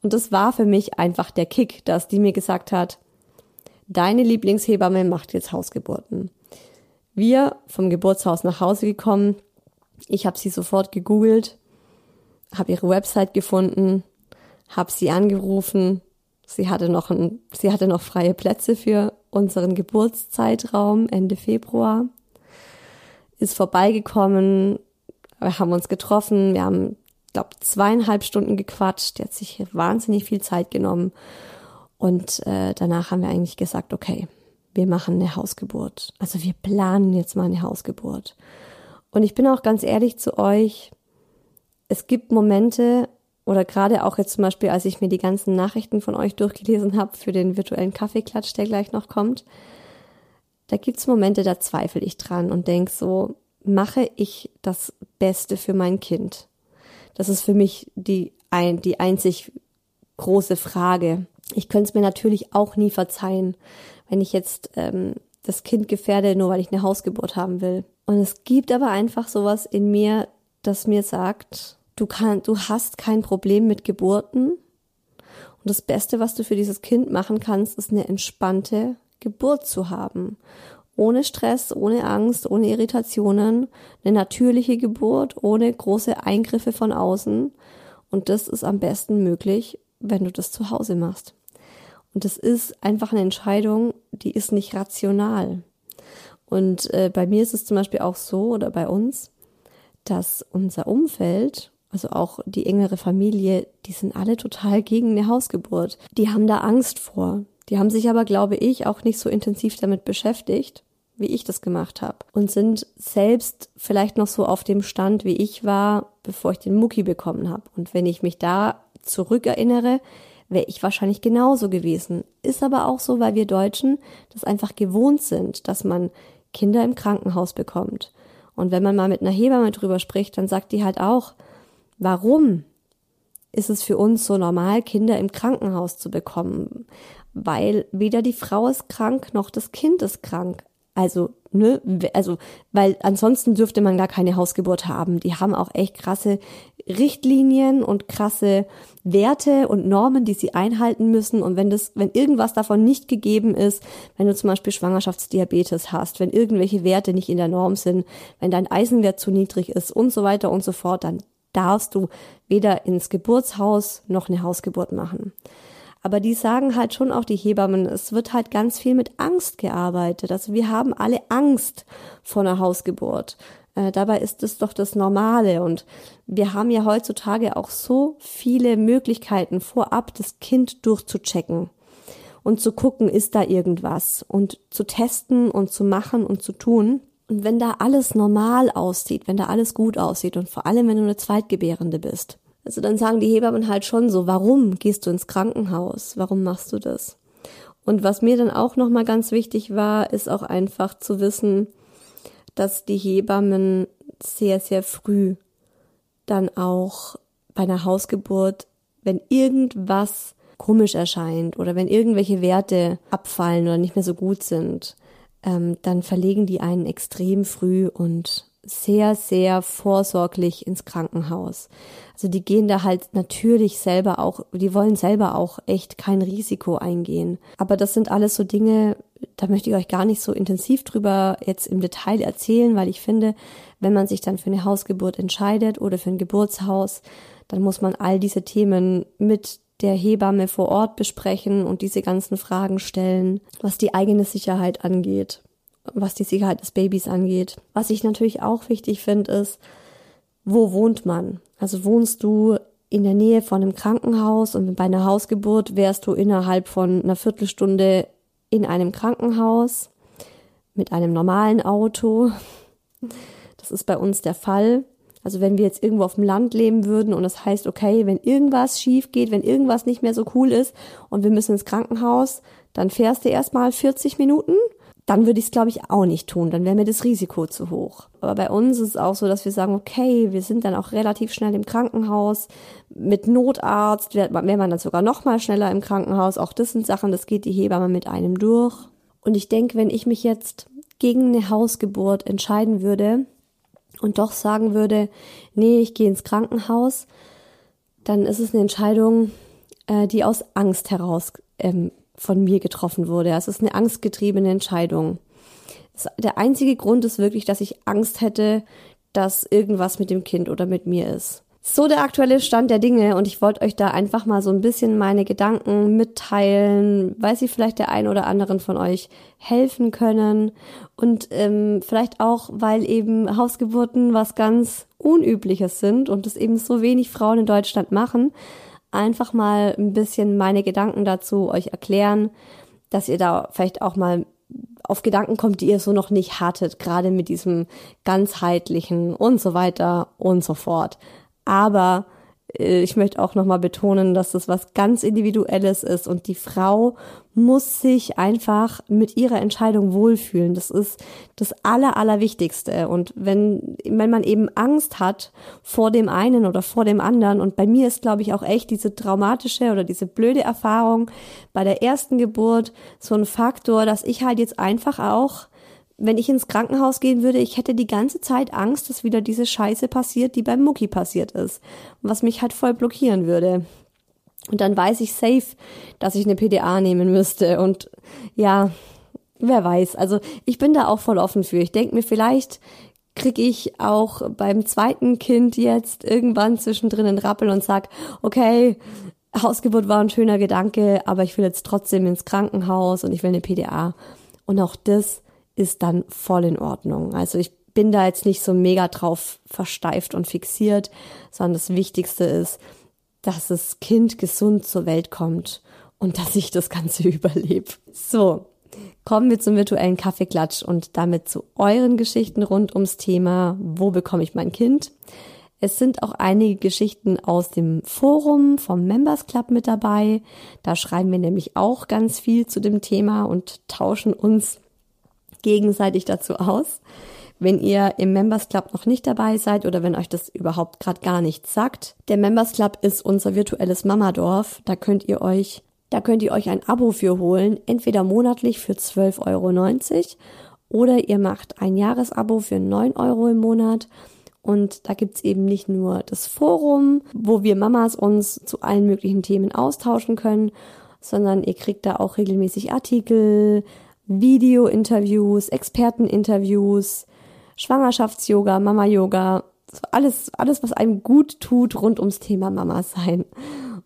Und das war für mich einfach der Kick, dass die mir gesagt hat, deine Lieblingshebamme macht jetzt Hausgeburten. Wir vom Geburtshaus nach Hause gekommen, ich habe sie sofort gegoogelt, habe ihre Website gefunden, habe sie angerufen. Sie hatte noch ein, sie hatte noch freie Plätze für unseren Geburtszeitraum Ende Februar. Ist vorbeigekommen, wir haben uns getroffen, wir haben, glaube zweieinhalb Stunden gequatscht. Die hat sich wahnsinnig viel Zeit genommen und äh, danach haben wir eigentlich gesagt, okay, wir machen eine Hausgeburt. Also wir planen jetzt mal eine Hausgeburt. Und ich bin auch ganz ehrlich zu euch, es gibt Momente, oder gerade auch jetzt zum Beispiel, als ich mir die ganzen Nachrichten von euch durchgelesen habe für den virtuellen Kaffeeklatsch, der gleich noch kommt, da gibt's Momente, da zweifle ich dran und denk so, mache ich das Beste für mein Kind? Das ist für mich die, ein, die einzig große Frage. Ich könnte es mir natürlich auch nie verzeihen, wenn ich jetzt ähm, das Kind gefährde, nur weil ich eine Hausgeburt haben will. Und es gibt aber einfach sowas in mir, das mir sagt, Du, kann, du hast kein Problem mit Geburten. Und das Beste, was du für dieses Kind machen kannst, ist eine entspannte Geburt zu haben. Ohne Stress, ohne Angst, ohne Irritationen. Eine natürliche Geburt, ohne große Eingriffe von außen. Und das ist am besten möglich, wenn du das zu Hause machst. Und das ist einfach eine Entscheidung, die ist nicht rational. Und äh, bei mir ist es zum Beispiel auch so, oder bei uns, dass unser Umfeld also auch die engere Familie, die sind alle total gegen eine Hausgeburt. Die haben da Angst vor. Die haben sich aber, glaube ich, auch nicht so intensiv damit beschäftigt, wie ich das gemacht habe. Und sind selbst vielleicht noch so auf dem Stand, wie ich war, bevor ich den Mucki bekommen habe. Und wenn ich mich da zurückerinnere, wäre ich wahrscheinlich genauso gewesen. Ist aber auch so, weil wir Deutschen das einfach gewohnt sind, dass man Kinder im Krankenhaus bekommt. Und wenn man mal mit einer Hebamme drüber spricht, dann sagt die halt auch, warum ist es für uns so normal, Kinder im Krankenhaus zu bekommen? Weil weder die Frau ist krank noch das Kind ist krank. Also, ne, also, weil ansonsten dürfte man gar keine Hausgeburt haben. Die haben auch echt krasse Richtlinien und krasse Werte und Normen, die sie einhalten müssen. Und wenn das, wenn irgendwas davon nicht gegeben ist, wenn du zum Beispiel Schwangerschaftsdiabetes hast, wenn irgendwelche Werte nicht in der Norm sind, wenn dein Eisenwert zu niedrig ist und so weiter und so fort, dann darfst du weder ins Geburtshaus noch eine Hausgeburt machen. Aber die sagen halt schon auch die Hebammen, es wird halt ganz viel mit Angst gearbeitet. Also wir haben alle Angst vor einer Hausgeburt. Äh, dabei ist es doch das Normale. Und wir haben ja heutzutage auch so viele Möglichkeiten, vorab das Kind durchzuchecken und zu gucken, ist da irgendwas und zu testen und zu machen und zu tun. Und wenn da alles normal aussieht, wenn da alles gut aussieht und vor allem, wenn du eine Zweitgebärende bist, also dann sagen die Hebammen halt schon so, warum gehst du ins Krankenhaus? Warum machst du das? Und was mir dann auch nochmal ganz wichtig war, ist auch einfach zu wissen, dass die Hebammen sehr, sehr früh dann auch bei einer Hausgeburt, wenn irgendwas komisch erscheint oder wenn irgendwelche Werte abfallen oder nicht mehr so gut sind, ähm, dann verlegen die einen extrem früh und sehr, sehr vorsorglich ins Krankenhaus. Also die gehen da halt natürlich selber auch, die wollen selber auch echt kein Risiko eingehen. Aber das sind alles so Dinge, da möchte ich euch gar nicht so intensiv drüber jetzt im Detail erzählen, weil ich finde, wenn man sich dann für eine Hausgeburt entscheidet oder für ein Geburtshaus, dann muss man all diese Themen mit der Hebamme vor Ort besprechen und diese ganzen Fragen stellen, was die eigene Sicherheit angeht was die Sicherheit des Babys angeht. Was ich natürlich auch wichtig finde, ist, wo wohnt man? Also wohnst du in der Nähe von einem Krankenhaus und bei einer Hausgeburt wärst du innerhalb von einer Viertelstunde in einem Krankenhaus mit einem normalen Auto. Das ist bei uns der Fall. Also wenn wir jetzt irgendwo auf dem Land leben würden und das heißt, okay, wenn irgendwas schief geht, wenn irgendwas nicht mehr so cool ist und wir müssen ins Krankenhaus, dann fährst du erstmal 40 Minuten dann würde ich es, glaube ich, auch nicht tun. Dann wäre mir das Risiko zu hoch. Aber bei uns ist es auch so, dass wir sagen, okay, wir sind dann auch relativ schnell im Krankenhaus. Mit Notarzt wäre wär man dann sogar noch mal schneller im Krankenhaus. Auch das sind Sachen, das geht die Hebamme mit einem durch. Und ich denke, wenn ich mich jetzt gegen eine Hausgeburt entscheiden würde und doch sagen würde, nee, ich gehe ins Krankenhaus, dann ist es eine Entscheidung, äh, die aus Angst heraus ähm, von mir getroffen wurde. Es ist eine angstgetriebene Entscheidung. Der einzige Grund ist wirklich, dass ich Angst hätte, dass irgendwas mit dem Kind oder mit mir ist. So der aktuelle Stand der Dinge und ich wollte euch da einfach mal so ein bisschen meine Gedanken mitteilen, weil sie vielleicht der ein oder anderen von euch helfen können und ähm, vielleicht auch, weil eben Hausgeburten was ganz Unübliches sind und es eben so wenig Frauen in Deutschland machen, einfach mal ein bisschen meine Gedanken dazu euch erklären, dass ihr da vielleicht auch mal auf Gedanken kommt, die ihr so noch nicht hattet, gerade mit diesem ganzheitlichen und so weiter und so fort. Aber äh, ich möchte auch nochmal betonen, dass das was ganz Individuelles ist und die Frau muss sich einfach mit ihrer Entscheidung wohlfühlen. Das ist das Aller, Allerwichtigste. Und wenn, wenn man eben Angst hat vor dem einen oder vor dem anderen, und bei mir ist, glaube ich, auch echt diese traumatische oder diese blöde Erfahrung bei der ersten Geburt so ein Faktor, dass ich halt jetzt einfach auch wenn ich ins Krankenhaus gehen würde, ich hätte die ganze Zeit Angst, dass wieder diese Scheiße passiert, die beim Mucki passiert ist. Was mich halt voll blockieren würde. Und dann weiß ich safe, dass ich eine PDA nehmen müsste. Und ja, wer weiß. Also ich bin da auch voll offen für. Ich denke mir, vielleicht kriege ich auch beim zweiten Kind jetzt irgendwann zwischendrin einen Rappel und sag, okay, Hausgeburt war ein schöner Gedanke, aber ich will jetzt trotzdem ins Krankenhaus und ich will eine PDA. Und auch das ist dann voll in Ordnung. Also ich bin da jetzt nicht so mega drauf versteift und fixiert, sondern das Wichtigste ist, dass das Kind gesund zur Welt kommt und dass ich das Ganze überlebe. So, kommen wir zum virtuellen Kaffeeklatsch und damit zu euren Geschichten rund ums Thema, wo bekomme ich mein Kind? Es sind auch einige Geschichten aus dem Forum vom Members Club mit dabei. Da schreiben wir nämlich auch ganz viel zu dem Thema und tauschen uns gegenseitig dazu aus. wenn ihr im Members Club noch nicht dabei seid oder wenn euch das überhaupt gerade gar nichts sagt, der Members Club ist unser virtuelles Mamadorf. Da könnt ihr euch, da könnt ihr euch ein Abo für holen, entweder monatlich für 12,90 Euro oder ihr macht ein Jahresabo für 9 Euro im Monat. Und da gibt's eben nicht nur das Forum, wo wir Mamas uns zu allen möglichen Themen austauschen können, sondern ihr kriegt da auch regelmäßig Artikel, Video-Interviews, Experteninterviews, Schwangerschafts-Yoga, Mama-Yoga, alles, alles, was einem gut tut rund ums Thema Mama sein.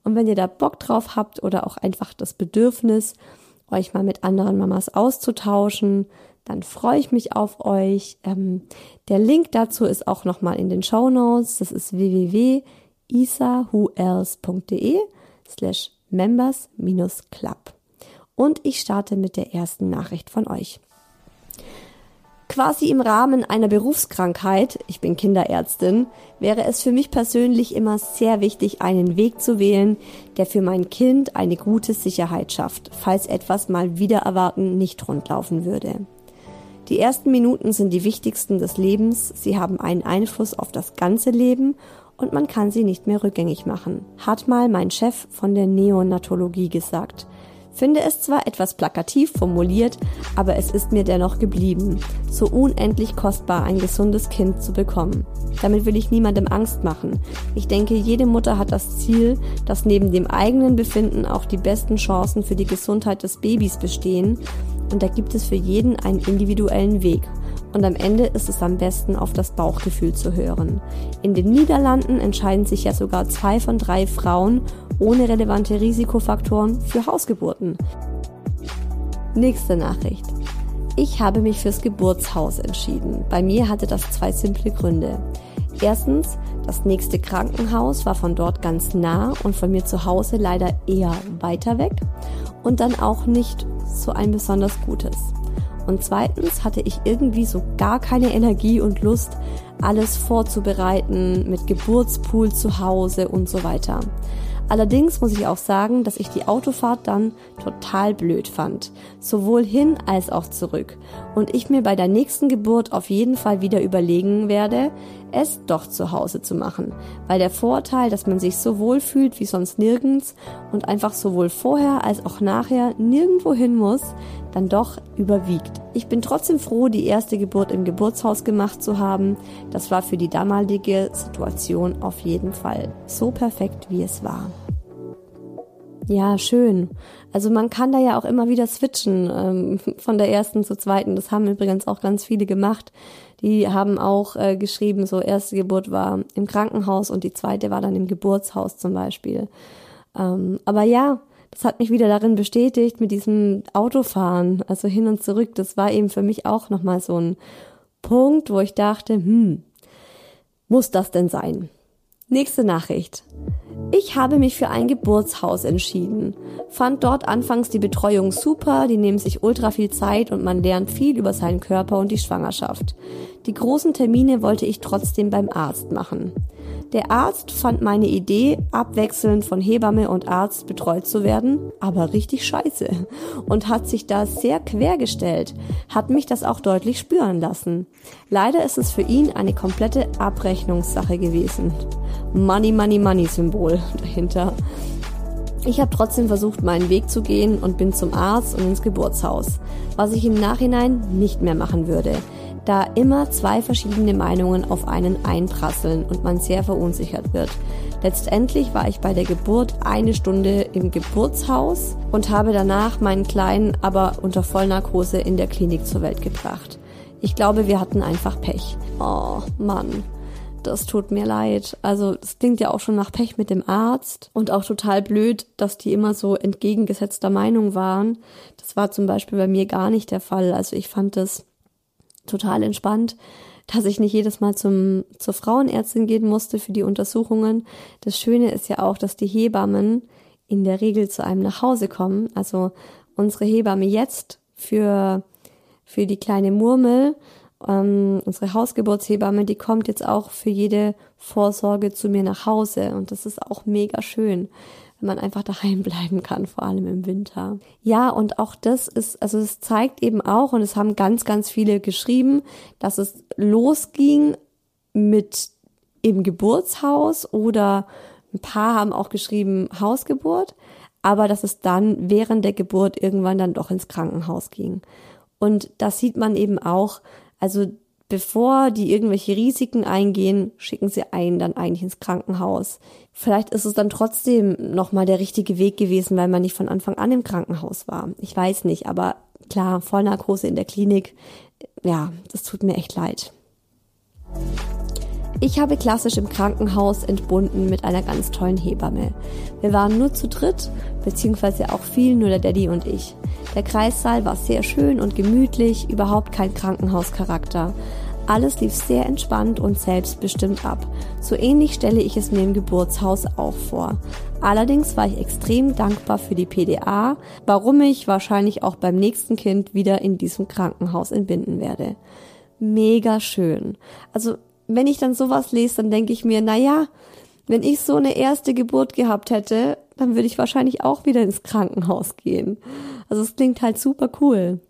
Und wenn ihr da Bock drauf habt oder auch einfach das Bedürfnis, euch mal mit anderen Mamas auszutauschen, dann freue ich mich auf euch. Ähm, der Link dazu ist auch nochmal in den Show Notes. Das ist www.isawhoelse.de slash members-club. Und ich starte mit der ersten Nachricht von euch. Quasi im Rahmen einer Berufskrankheit, ich bin Kinderärztin, wäre es für mich persönlich immer sehr wichtig, einen Weg zu wählen, der für mein Kind eine gute Sicherheit schafft, falls etwas mal wieder erwarten nicht rundlaufen würde. Die ersten Minuten sind die wichtigsten des Lebens, sie haben einen Einfluss auf das ganze Leben und man kann sie nicht mehr rückgängig machen, hat mal mein Chef von der Neonatologie gesagt finde es zwar etwas plakativ formuliert, aber es ist mir dennoch geblieben, so unendlich kostbar ein gesundes Kind zu bekommen. Damit will ich niemandem Angst machen. Ich denke, jede Mutter hat das Ziel, dass neben dem eigenen Befinden auch die besten Chancen für die Gesundheit des Babys bestehen, und da gibt es für jeden einen individuellen Weg und am Ende ist es am besten, auf das Bauchgefühl zu hören. In den Niederlanden entscheiden sich ja sogar zwei von drei Frauen ohne relevante Risikofaktoren für Hausgeburten. Nächste Nachricht. Ich habe mich fürs Geburtshaus entschieden. Bei mir hatte das zwei simple Gründe. Erstens, das nächste Krankenhaus war von dort ganz nah und von mir zu Hause leider eher weiter weg und dann auch nicht so ein besonders gutes. Und zweitens hatte ich irgendwie so gar keine Energie und Lust, alles vorzubereiten mit Geburtspool zu Hause und so weiter. Allerdings muss ich auch sagen, dass ich die Autofahrt dann total blöd fand. Sowohl hin als auch zurück. Und ich mir bei der nächsten Geburt auf jeden Fall wieder überlegen werde, es doch zu Hause zu machen. Weil der Vorteil, dass man sich so wohl fühlt wie sonst nirgends und einfach sowohl vorher als auch nachher nirgendwo hin muss, dann doch überwiegt. Ich bin trotzdem froh, die erste Geburt im Geburtshaus gemacht zu haben. Das war für die damalige Situation auf jeden Fall so perfekt, wie es war. Ja, schön. Also man kann da ja auch immer wieder switchen ähm, von der ersten zur zweiten. Das haben übrigens auch ganz viele gemacht. Die haben auch äh, geschrieben, so erste Geburt war im Krankenhaus und die zweite war dann im Geburtshaus zum Beispiel. Ähm, aber ja, das hat mich wieder darin bestätigt mit diesem Autofahren, also hin und zurück. Das war eben für mich auch nochmal so ein Punkt, wo ich dachte, hm, muss das denn sein? Nächste Nachricht. Ich habe mich für ein Geburtshaus entschieden. Fand dort anfangs die Betreuung super, die nehmen sich ultra viel Zeit und man lernt viel über seinen Körper und die Schwangerschaft. Die großen Termine wollte ich trotzdem beim Arzt machen. Der Arzt fand meine Idee, abwechselnd von Hebamme und Arzt betreut zu werden, aber richtig scheiße und hat sich da sehr quergestellt, hat mich das auch deutlich spüren lassen. Leider ist es für ihn eine komplette Abrechnungssache gewesen. Money, Money, Money Symbol dahinter. Ich habe trotzdem versucht, meinen Weg zu gehen und bin zum Arzt und ins Geburtshaus, was ich im Nachhinein nicht mehr machen würde da immer zwei verschiedene Meinungen auf einen einprasseln und man sehr verunsichert wird. Letztendlich war ich bei der Geburt eine Stunde im Geburtshaus und habe danach meinen Kleinen aber unter Vollnarkose in der Klinik zur Welt gebracht. Ich glaube, wir hatten einfach Pech. Oh Mann, das tut mir leid. Also es klingt ja auch schon nach Pech mit dem Arzt und auch total blöd, dass die immer so entgegengesetzter Meinung waren. Das war zum Beispiel bei mir gar nicht der Fall. Also ich fand das total entspannt, dass ich nicht jedes Mal zum, zur Frauenärztin gehen musste für die Untersuchungen. Das Schöne ist ja auch, dass die Hebammen in der Regel zu einem nach Hause kommen. Also unsere Hebamme jetzt für, für die kleine Murmel, ähm, unsere Hausgeburtshebamme, die kommt jetzt auch für jede Vorsorge zu mir nach Hause. Und das ist auch mega schön, wenn man einfach daheim bleiben kann, vor allem im Winter. Ja, und auch das ist, also es zeigt eben auch, und es haben ganz, ganz viele geschrieben, dass es losging mit im Geburtshaus oder ein paar haben auch geschrieben Hausgeburt, aber dass es dann während der Geburt irgendwann dann doch ins Krankenhaus ging. Und das sieht man eben auch, also bevor die irgendwelche Risiken eingehen, schicken sie einen dann eigentlich ins Krankenhaus. Vielleicht ist es dann trotzdem nochmal der richtige Weg gewesen, weil man nicht von Anfang an im Krankenhaus war. Ich weiß nicht, aber klar, Vollnarkose in der Klinik, ja, das tut mir echt leid. Ich habe klassisch im Krankenhaus entbunden mit einer ganz tollen Hebamme. Wir waren nur zu dritt, beziehungsweise auch viel nur der Daddy und ich. Der Kreissaal war sehr schön und gemütlich, überhaupt kein Krankenhauscharakter. Alles lief sehr entspannt und selbstbestimmt ab. So ähnlich stelle ich es mir im Geburtshaus auch vor. Allerdings war ich extrem dankbar für die PDA, warum ich wahrscheinlich auch beim nächsten Kind wieder in diesem Krankenhaus entbinden werde. Mega schön. Also wenn ich dann sowas lese, dann denke ich mir, na ja, wenn ich so eine erste Geburt gehabt hätte, dann würde ich wahrscheinlich auch wieder ins Krankenhaus gehen. Also es klingt halt super cool.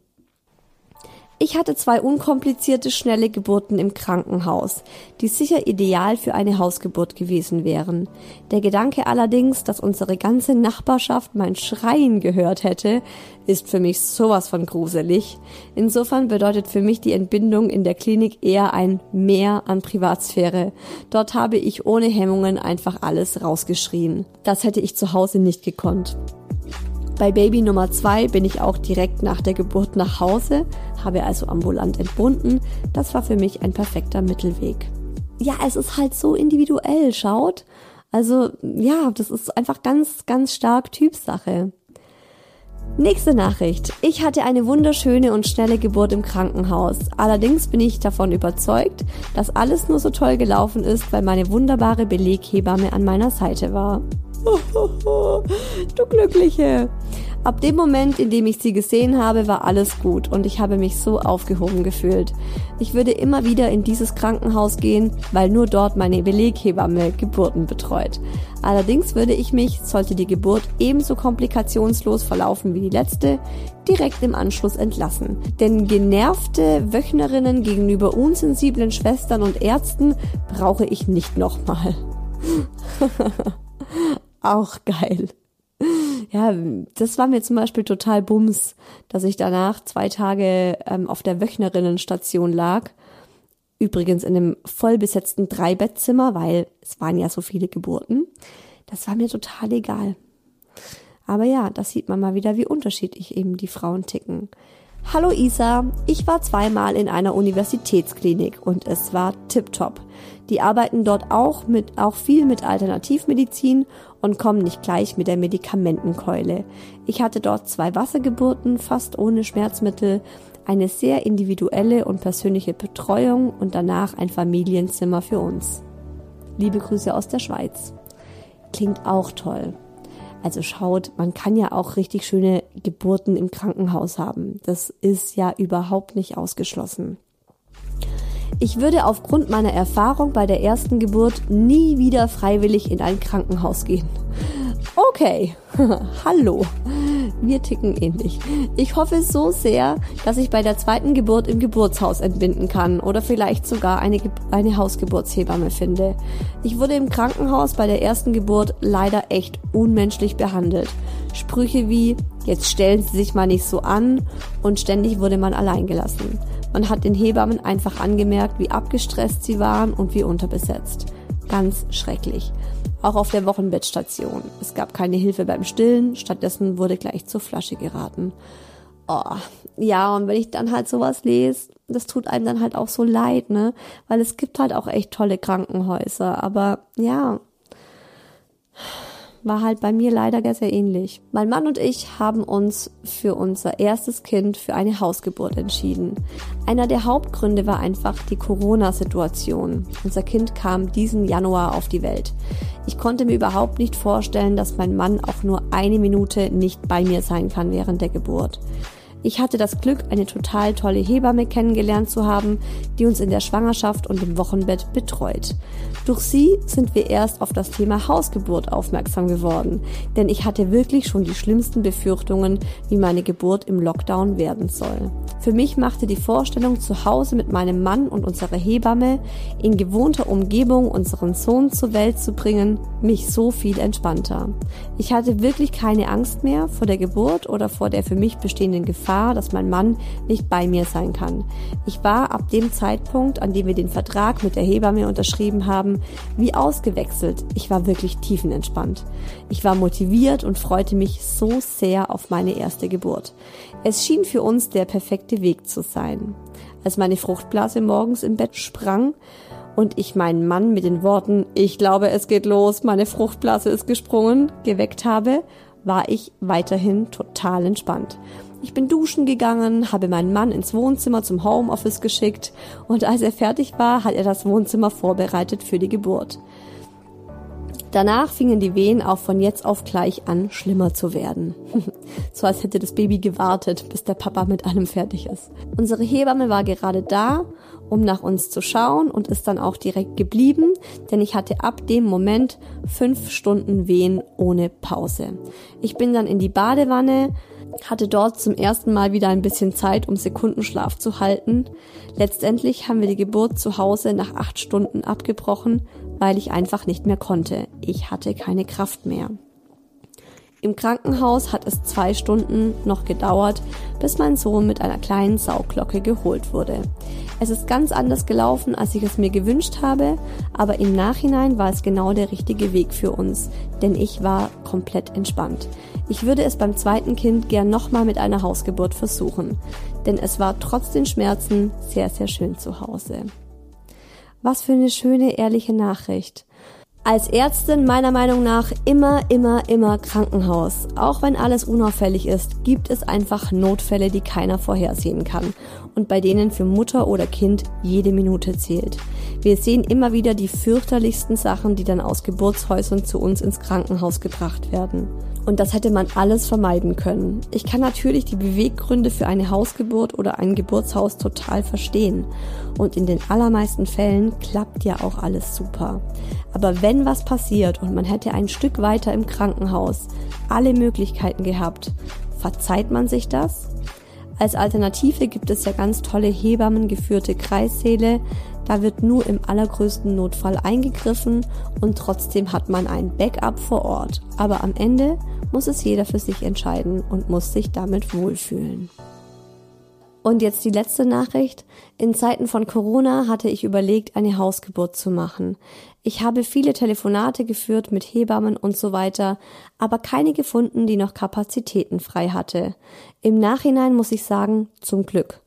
Ich hatte zwei unkomplizierte, schnelle Geburten im Krankenhaus, die sicher ideal für eine Hausgeburt gewesen wären. Der Gedanke allerdings, dass unsere ganze Nachbarschaft mein Schreien gehört hätte, ist für mich sowas von gruselig. Insofern bedeutet für mich die Entbindung in der Klinik eher ein Mehr an Privatsphäre. Dort habe ich ohne Hemmungen einfach alles rausgeschrien. Das hätte ich zu Hause nicht gekonnt. Bei Baby Nummer zwei bin ich auch direkt nach der Geburt nach Hause, habe also ambulant entbunden. Das war für mich ein perfekter Mittelweg. Ja, es ist halt so individuell, schaut. Also ja, das ist einfach ganz, ganz stark Typsache. Nächste Nachricht. Ich hatte eine wunderschöne und schnelle Geburt im Krankenhaus. Allerdings bin ich davon überzeugt, dass alles nur so toll gelaufen ist, weil meine wunderbare Beleghebamme an meiner Seite war. du Glückliche. Ab dem Moment, in dem ich sie gesehen habe, war alles gut und ich habe mich so aufgehoben gefühlt. Ich würde immer wieder in dieses Krankenhaus gehen, weil nur dort meine Beleghebamme Geburten betreut. Allerdings würde ich mich, sollte die Geburt ebenso komplikationslos verlaufen wie die letzte, direkt im Anschluss entlassen. Denn genervte Wöchnerinnen gegenüber unsensiblen Schwestern und Ärzten brauche ich nicht nochmal. Auch geil. Ja, das war mir zum Beispiel total bums, dass ich danach zwei Tage ähm, auf der Wöchnerinnenstation lag. Übrigens in einem vollbesetzten Dreibettzimmer, weil es waren ja so viele Geburten. Das war mir total egal. Aber ja, das sieht man mal wieder, wie unterschiedlich eben die Frauen ticken. Hallo Isa, ich war zweimal in einer Universitätsklinik und es war tipptopp. Die arbeiten dort auch mit, auch viel mit Alternativmedizin und kommen nicht gleich mit der Medikamentenkeule. Ich hatte dort zwei Wassergeburten, fast ohne Schmerzmittel, eine sehr individuelle und persönliche Betreuung und danach ein Familienzimmer für uns. Liebe Grüße aus der Schweiz. Klingt auch toll. Also schaut, man kann ja auch richtig schöne Geburten im Krankenhaus haben. Das ist ja überhaupt nicht ausgeschlossen. Ich würde aufgrund meiner Erfahrung bei der ersten Geburt nie wieder freiwillig in ein Krankenhaus gehen. Okay, hallo. Wir ticken ähnlich. Ich hoffe so sehr, dass ich bei der zweiten Geburt im Geburtshaus entbinden kann oder vielleicht sogar eine, eine Hausgeburtshebamme finde. Ich wurde im Krankenhaus bei der ersten Geburt leider echt unmenschlich behandelt. Sprüche wie, jetzt stellen Sie sich mal nicht so an und ständig wurde man allein gelassen. Man hat den Hebammen einfach angemerkt, wie abgestresst sie waren und wie unterbesetzt. Ganz schrecklich auch auf der Wochenbettstation. Es gab keine Hilfe beim Stillen, stattdessen wurde gleich zur Flasche geraten. Oh, ja, und wenn ich dann halt sowas lese, das tut einem dann halt auch so leid, ne? Weil es gibt halt auch echt tolle Krankenhäuser, aber ja, war halt bei mir leider sehr ähnlich. Mein Mann und ich haben uns für unser erstes Kind für eine Hausgeburt entschieden. Einer der Hauptgründe war einfach die Corona-Situation. Unser Kind kam diesen Januar auf die Welt. Ich konnte mir überhaupt nicht vorstellen, dass mein Mann auch nur eine Minute nicht bei mir sein kann während der Geburt. Ich hatte das Glück, eine total tolle Hebamme kennengelernt zu haben, die uns in der Schwangerschaft und im Wochenbett betreut. Durch sie sind wir erst auf das Thema Hausgeburt aufmerksam geworden, denn ich hatte wirklich schon die schlimmsten Befürchtungen, wie meine Geburt im Lockdown werden soll. Für mich machte die Vorstellung, zu Hause mit meinem Mann und unserer Hebamme in gewohnter Umgebung unseren Sohn zur Welt zu bringen, mich so viel entspannter. Ich hatte wirklich keine Angst mehr vor der Geburt oder vor der für mich bestehenden Gefahr, dass mein Mann nicht bei mir sein kann. Ich war ab dem Zeitpunkt, an dem wir den Vertrag mit der Hebamme unterschrieben wie ausgewechselt. Ich war wirklich tiefenentspannt. Ich war motiviert und freute mich so sehr auf meine erste Geburt. Es schien für uns der perfekte Weg zu sein. Als meine Fruchtblase morgens im Bett sprang und ich meinen Mann mit den Worten Ich glaube, es geht los, meine Fruchtblase ist gesprungen, geweckt habe, war ich weiterhin total entspannt. Ich bin duschen gegangen, habe meinen Mann ins Wohnzimmer zum Homeoffice geschickt und als er fertig war, hat er das Wohnzimmer vorbereitet für die Geburt. Danach fingen die Wehen auch von jetzt auf gleich an, schlimmer zu werden. so als hätte das Baby gewartet, bis der Papa mit allem fertig ist. Unsere Hebamme war gerade da, um nach uns zu schauen und ist dann auch direkt geblieben, denn ich hatte ab dem Moment fünf Stunden Wehen ohne Pause. Ich bin dann in die Badewanne, hatte dort zum ersten Mal wieder ein bisschen Zeit, um Sekundenschlaf zu halten. Letztendlich haben wir die Geburt zu Hause nach acht Stunden abgebrochen, weil ich einfach nicht mehr konnte. Ich hatte keine Kraft mehr. Im Krankenhaus hat es zwei Stunden noch gedauert, bis mein Sohn mit einer kleinen Sauglocke geholt wurde. Es ist ganz anders gelaufen, als ich es mir gewünscht habe, aber im Nachhinein war es genau der richtige Weg für uns, denn ich war komplett entspannt. Ich würde es beim zweiten Kind gern nochmal mit einer Hausgeburt versuchen, denn es war trotz den Schmerzen sehr, sehr schön zu Hause. Was für eine schöne, ehrliche Nachricht. Als Ärztin meiner Meinung nach immer, immer, immer Krankenhaus. Auch wenn alles unauffällig ist, gibt es einfach Notfälle, die keiner vorhersehen kann und bei denen für Mutter oder Kind jede Minute zählt. Wir sehen immer wieder die fürchterlichsten Sachen, die dann aus Geburtshäusern zu uns ins Krankenhaus gebracht werden. Und das hätte man alles vermeiden können. Ich kann natürlich die Beweggründe für eine Hausgeburt oder ein Geburtshaus total verstehen. Und in den allermeisten Fällen klappt ja auch alles super. Aber wenn was passiert und man hätte ein Stück weiter im Krankenhaus alle Möglichkeiten gehabt, verzeiht man sich das? Als Alternative gibt es ja ganz tolle Hebammen geführte Kreissäle, da wird nur im allergrößten Notfall eingegriffen und trotzdem hat man ein Backup vor Ort. Aber am Ende muss es jeder für sich entscheiden und muss sich damit wohlfühlen. Und jetzt die letzte Nachricht. In Zeiten von Corona hatte ich überlegt, eine Hausgeburt zu machen. Ich habe viele Telefonate geführt mit Hebammen und so weiter, aber keine gefunden, die noch Kapazitäten frei hatte. Im Nachhinein muss ich sagen, zum Glück.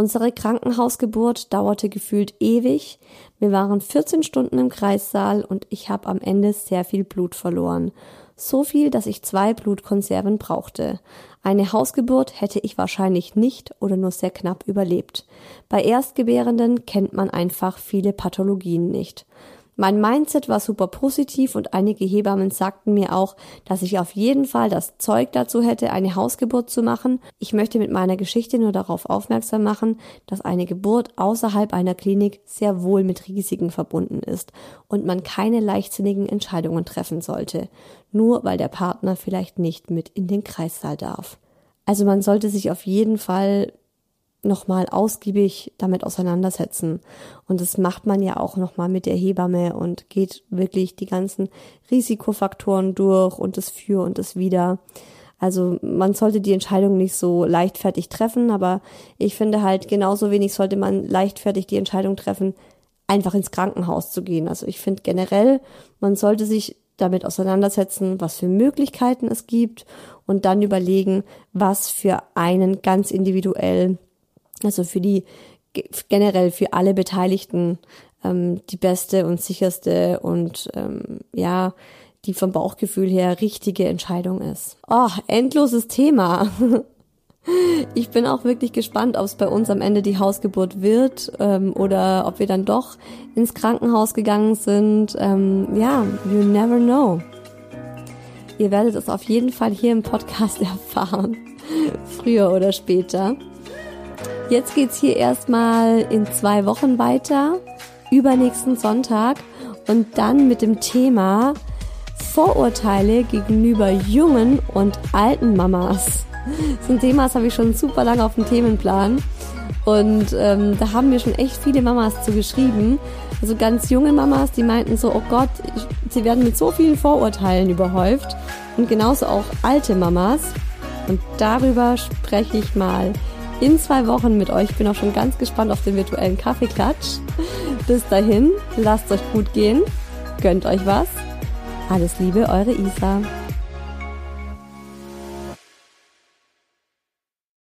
Unsere Krankenhausgeburt dauerte gefühlt ewig. Wir waren 14 Stunden im Kreissaal und ich habe am Ende sehr viel Blut verloren. So viel, dass ich zwei Blutkonserven brauchte. Eine Hausgeburt hätte ich wahrscheinlich nicht oder nur sehr knapp überlebt. Bei Erstgebärenden kennt man einfach viele Pathologien nicht. Mein Mindset war super positiv und einige Hebammen sagten mir auch, dass ich auf jeden Fall das Zeug dazu hätte, eine Hausgeburt zu machen. Ich möchte mit meiner Geschichte nur darauf aufmerksam machen, dass eine Geburt außerhalb einer Klinik sehr wohl mit Risiken verbunden ist und man keine leichtsinnigen Entscheidungen treffen sollte, nur weil der Partner vielleicht nicht mit in den Kreissaal darf. Also man sollte sich auf jeden Fall nochmal ausgiebig damit auseinandersetzen. Und das macht man ja auch nochmal mit der Hebamme und geht wirklich die ganzen Risikofaktoren durch und das Für und das Wider. Also man sollte die Entscheidung nicht so leichtfertig treffen, aber ich finde halt genauso wenig sollte man leichtfertig die Entscheidung treffen, einfach ins Krankenhaus zu gehen. Also ich finde generell, man sollte sich damit auseinandersetzen, was für Möglichkeiten es gibt und dann überlegen, was für einen ganz individuell also für die generell für alle Beteiligten ähm, die beste und sicherste und ähm, ja, die vom Bauchgefühl her richtige Entscheidung ist. Oh, endloses Thema. Ich bin auch wirklich gespannt, ob es bei uns am Ende die Hausgeburt wird ähm, oder ob wir dann doch ins Krankenhaus gegangen sind. Ähm, ja, you never know. Ihr werdet es auf jeden Fall hier im Podcast erfahren. Früher oder später. Jetzt geht's hier erstmal in zwei Wochen weiter, übernächsten Sonntag und dann mit dem Thema Vorurteile gegenüber jungen und alten Mamas. So ein Thema, das habe ich schon super lange auf dem Themenplan. Und ähm, da haben mir schon echt viele Mamas zu geschrieben. Also ganz junge Mamas, die meinten so, oh Gott, ich, sie werden mit so vielen Vorurteilen überhäuft. Und genauso auch alte Mamas. Und darüber spreche ich mal in zwei Wochen mit euch. Ich bin auch schon ganz gespannt auf den virtuellen Kaffeeklatsch. Bis dahin, lasst euch gut gehen, gönnt euch was. Alles Liebe, eure Isa.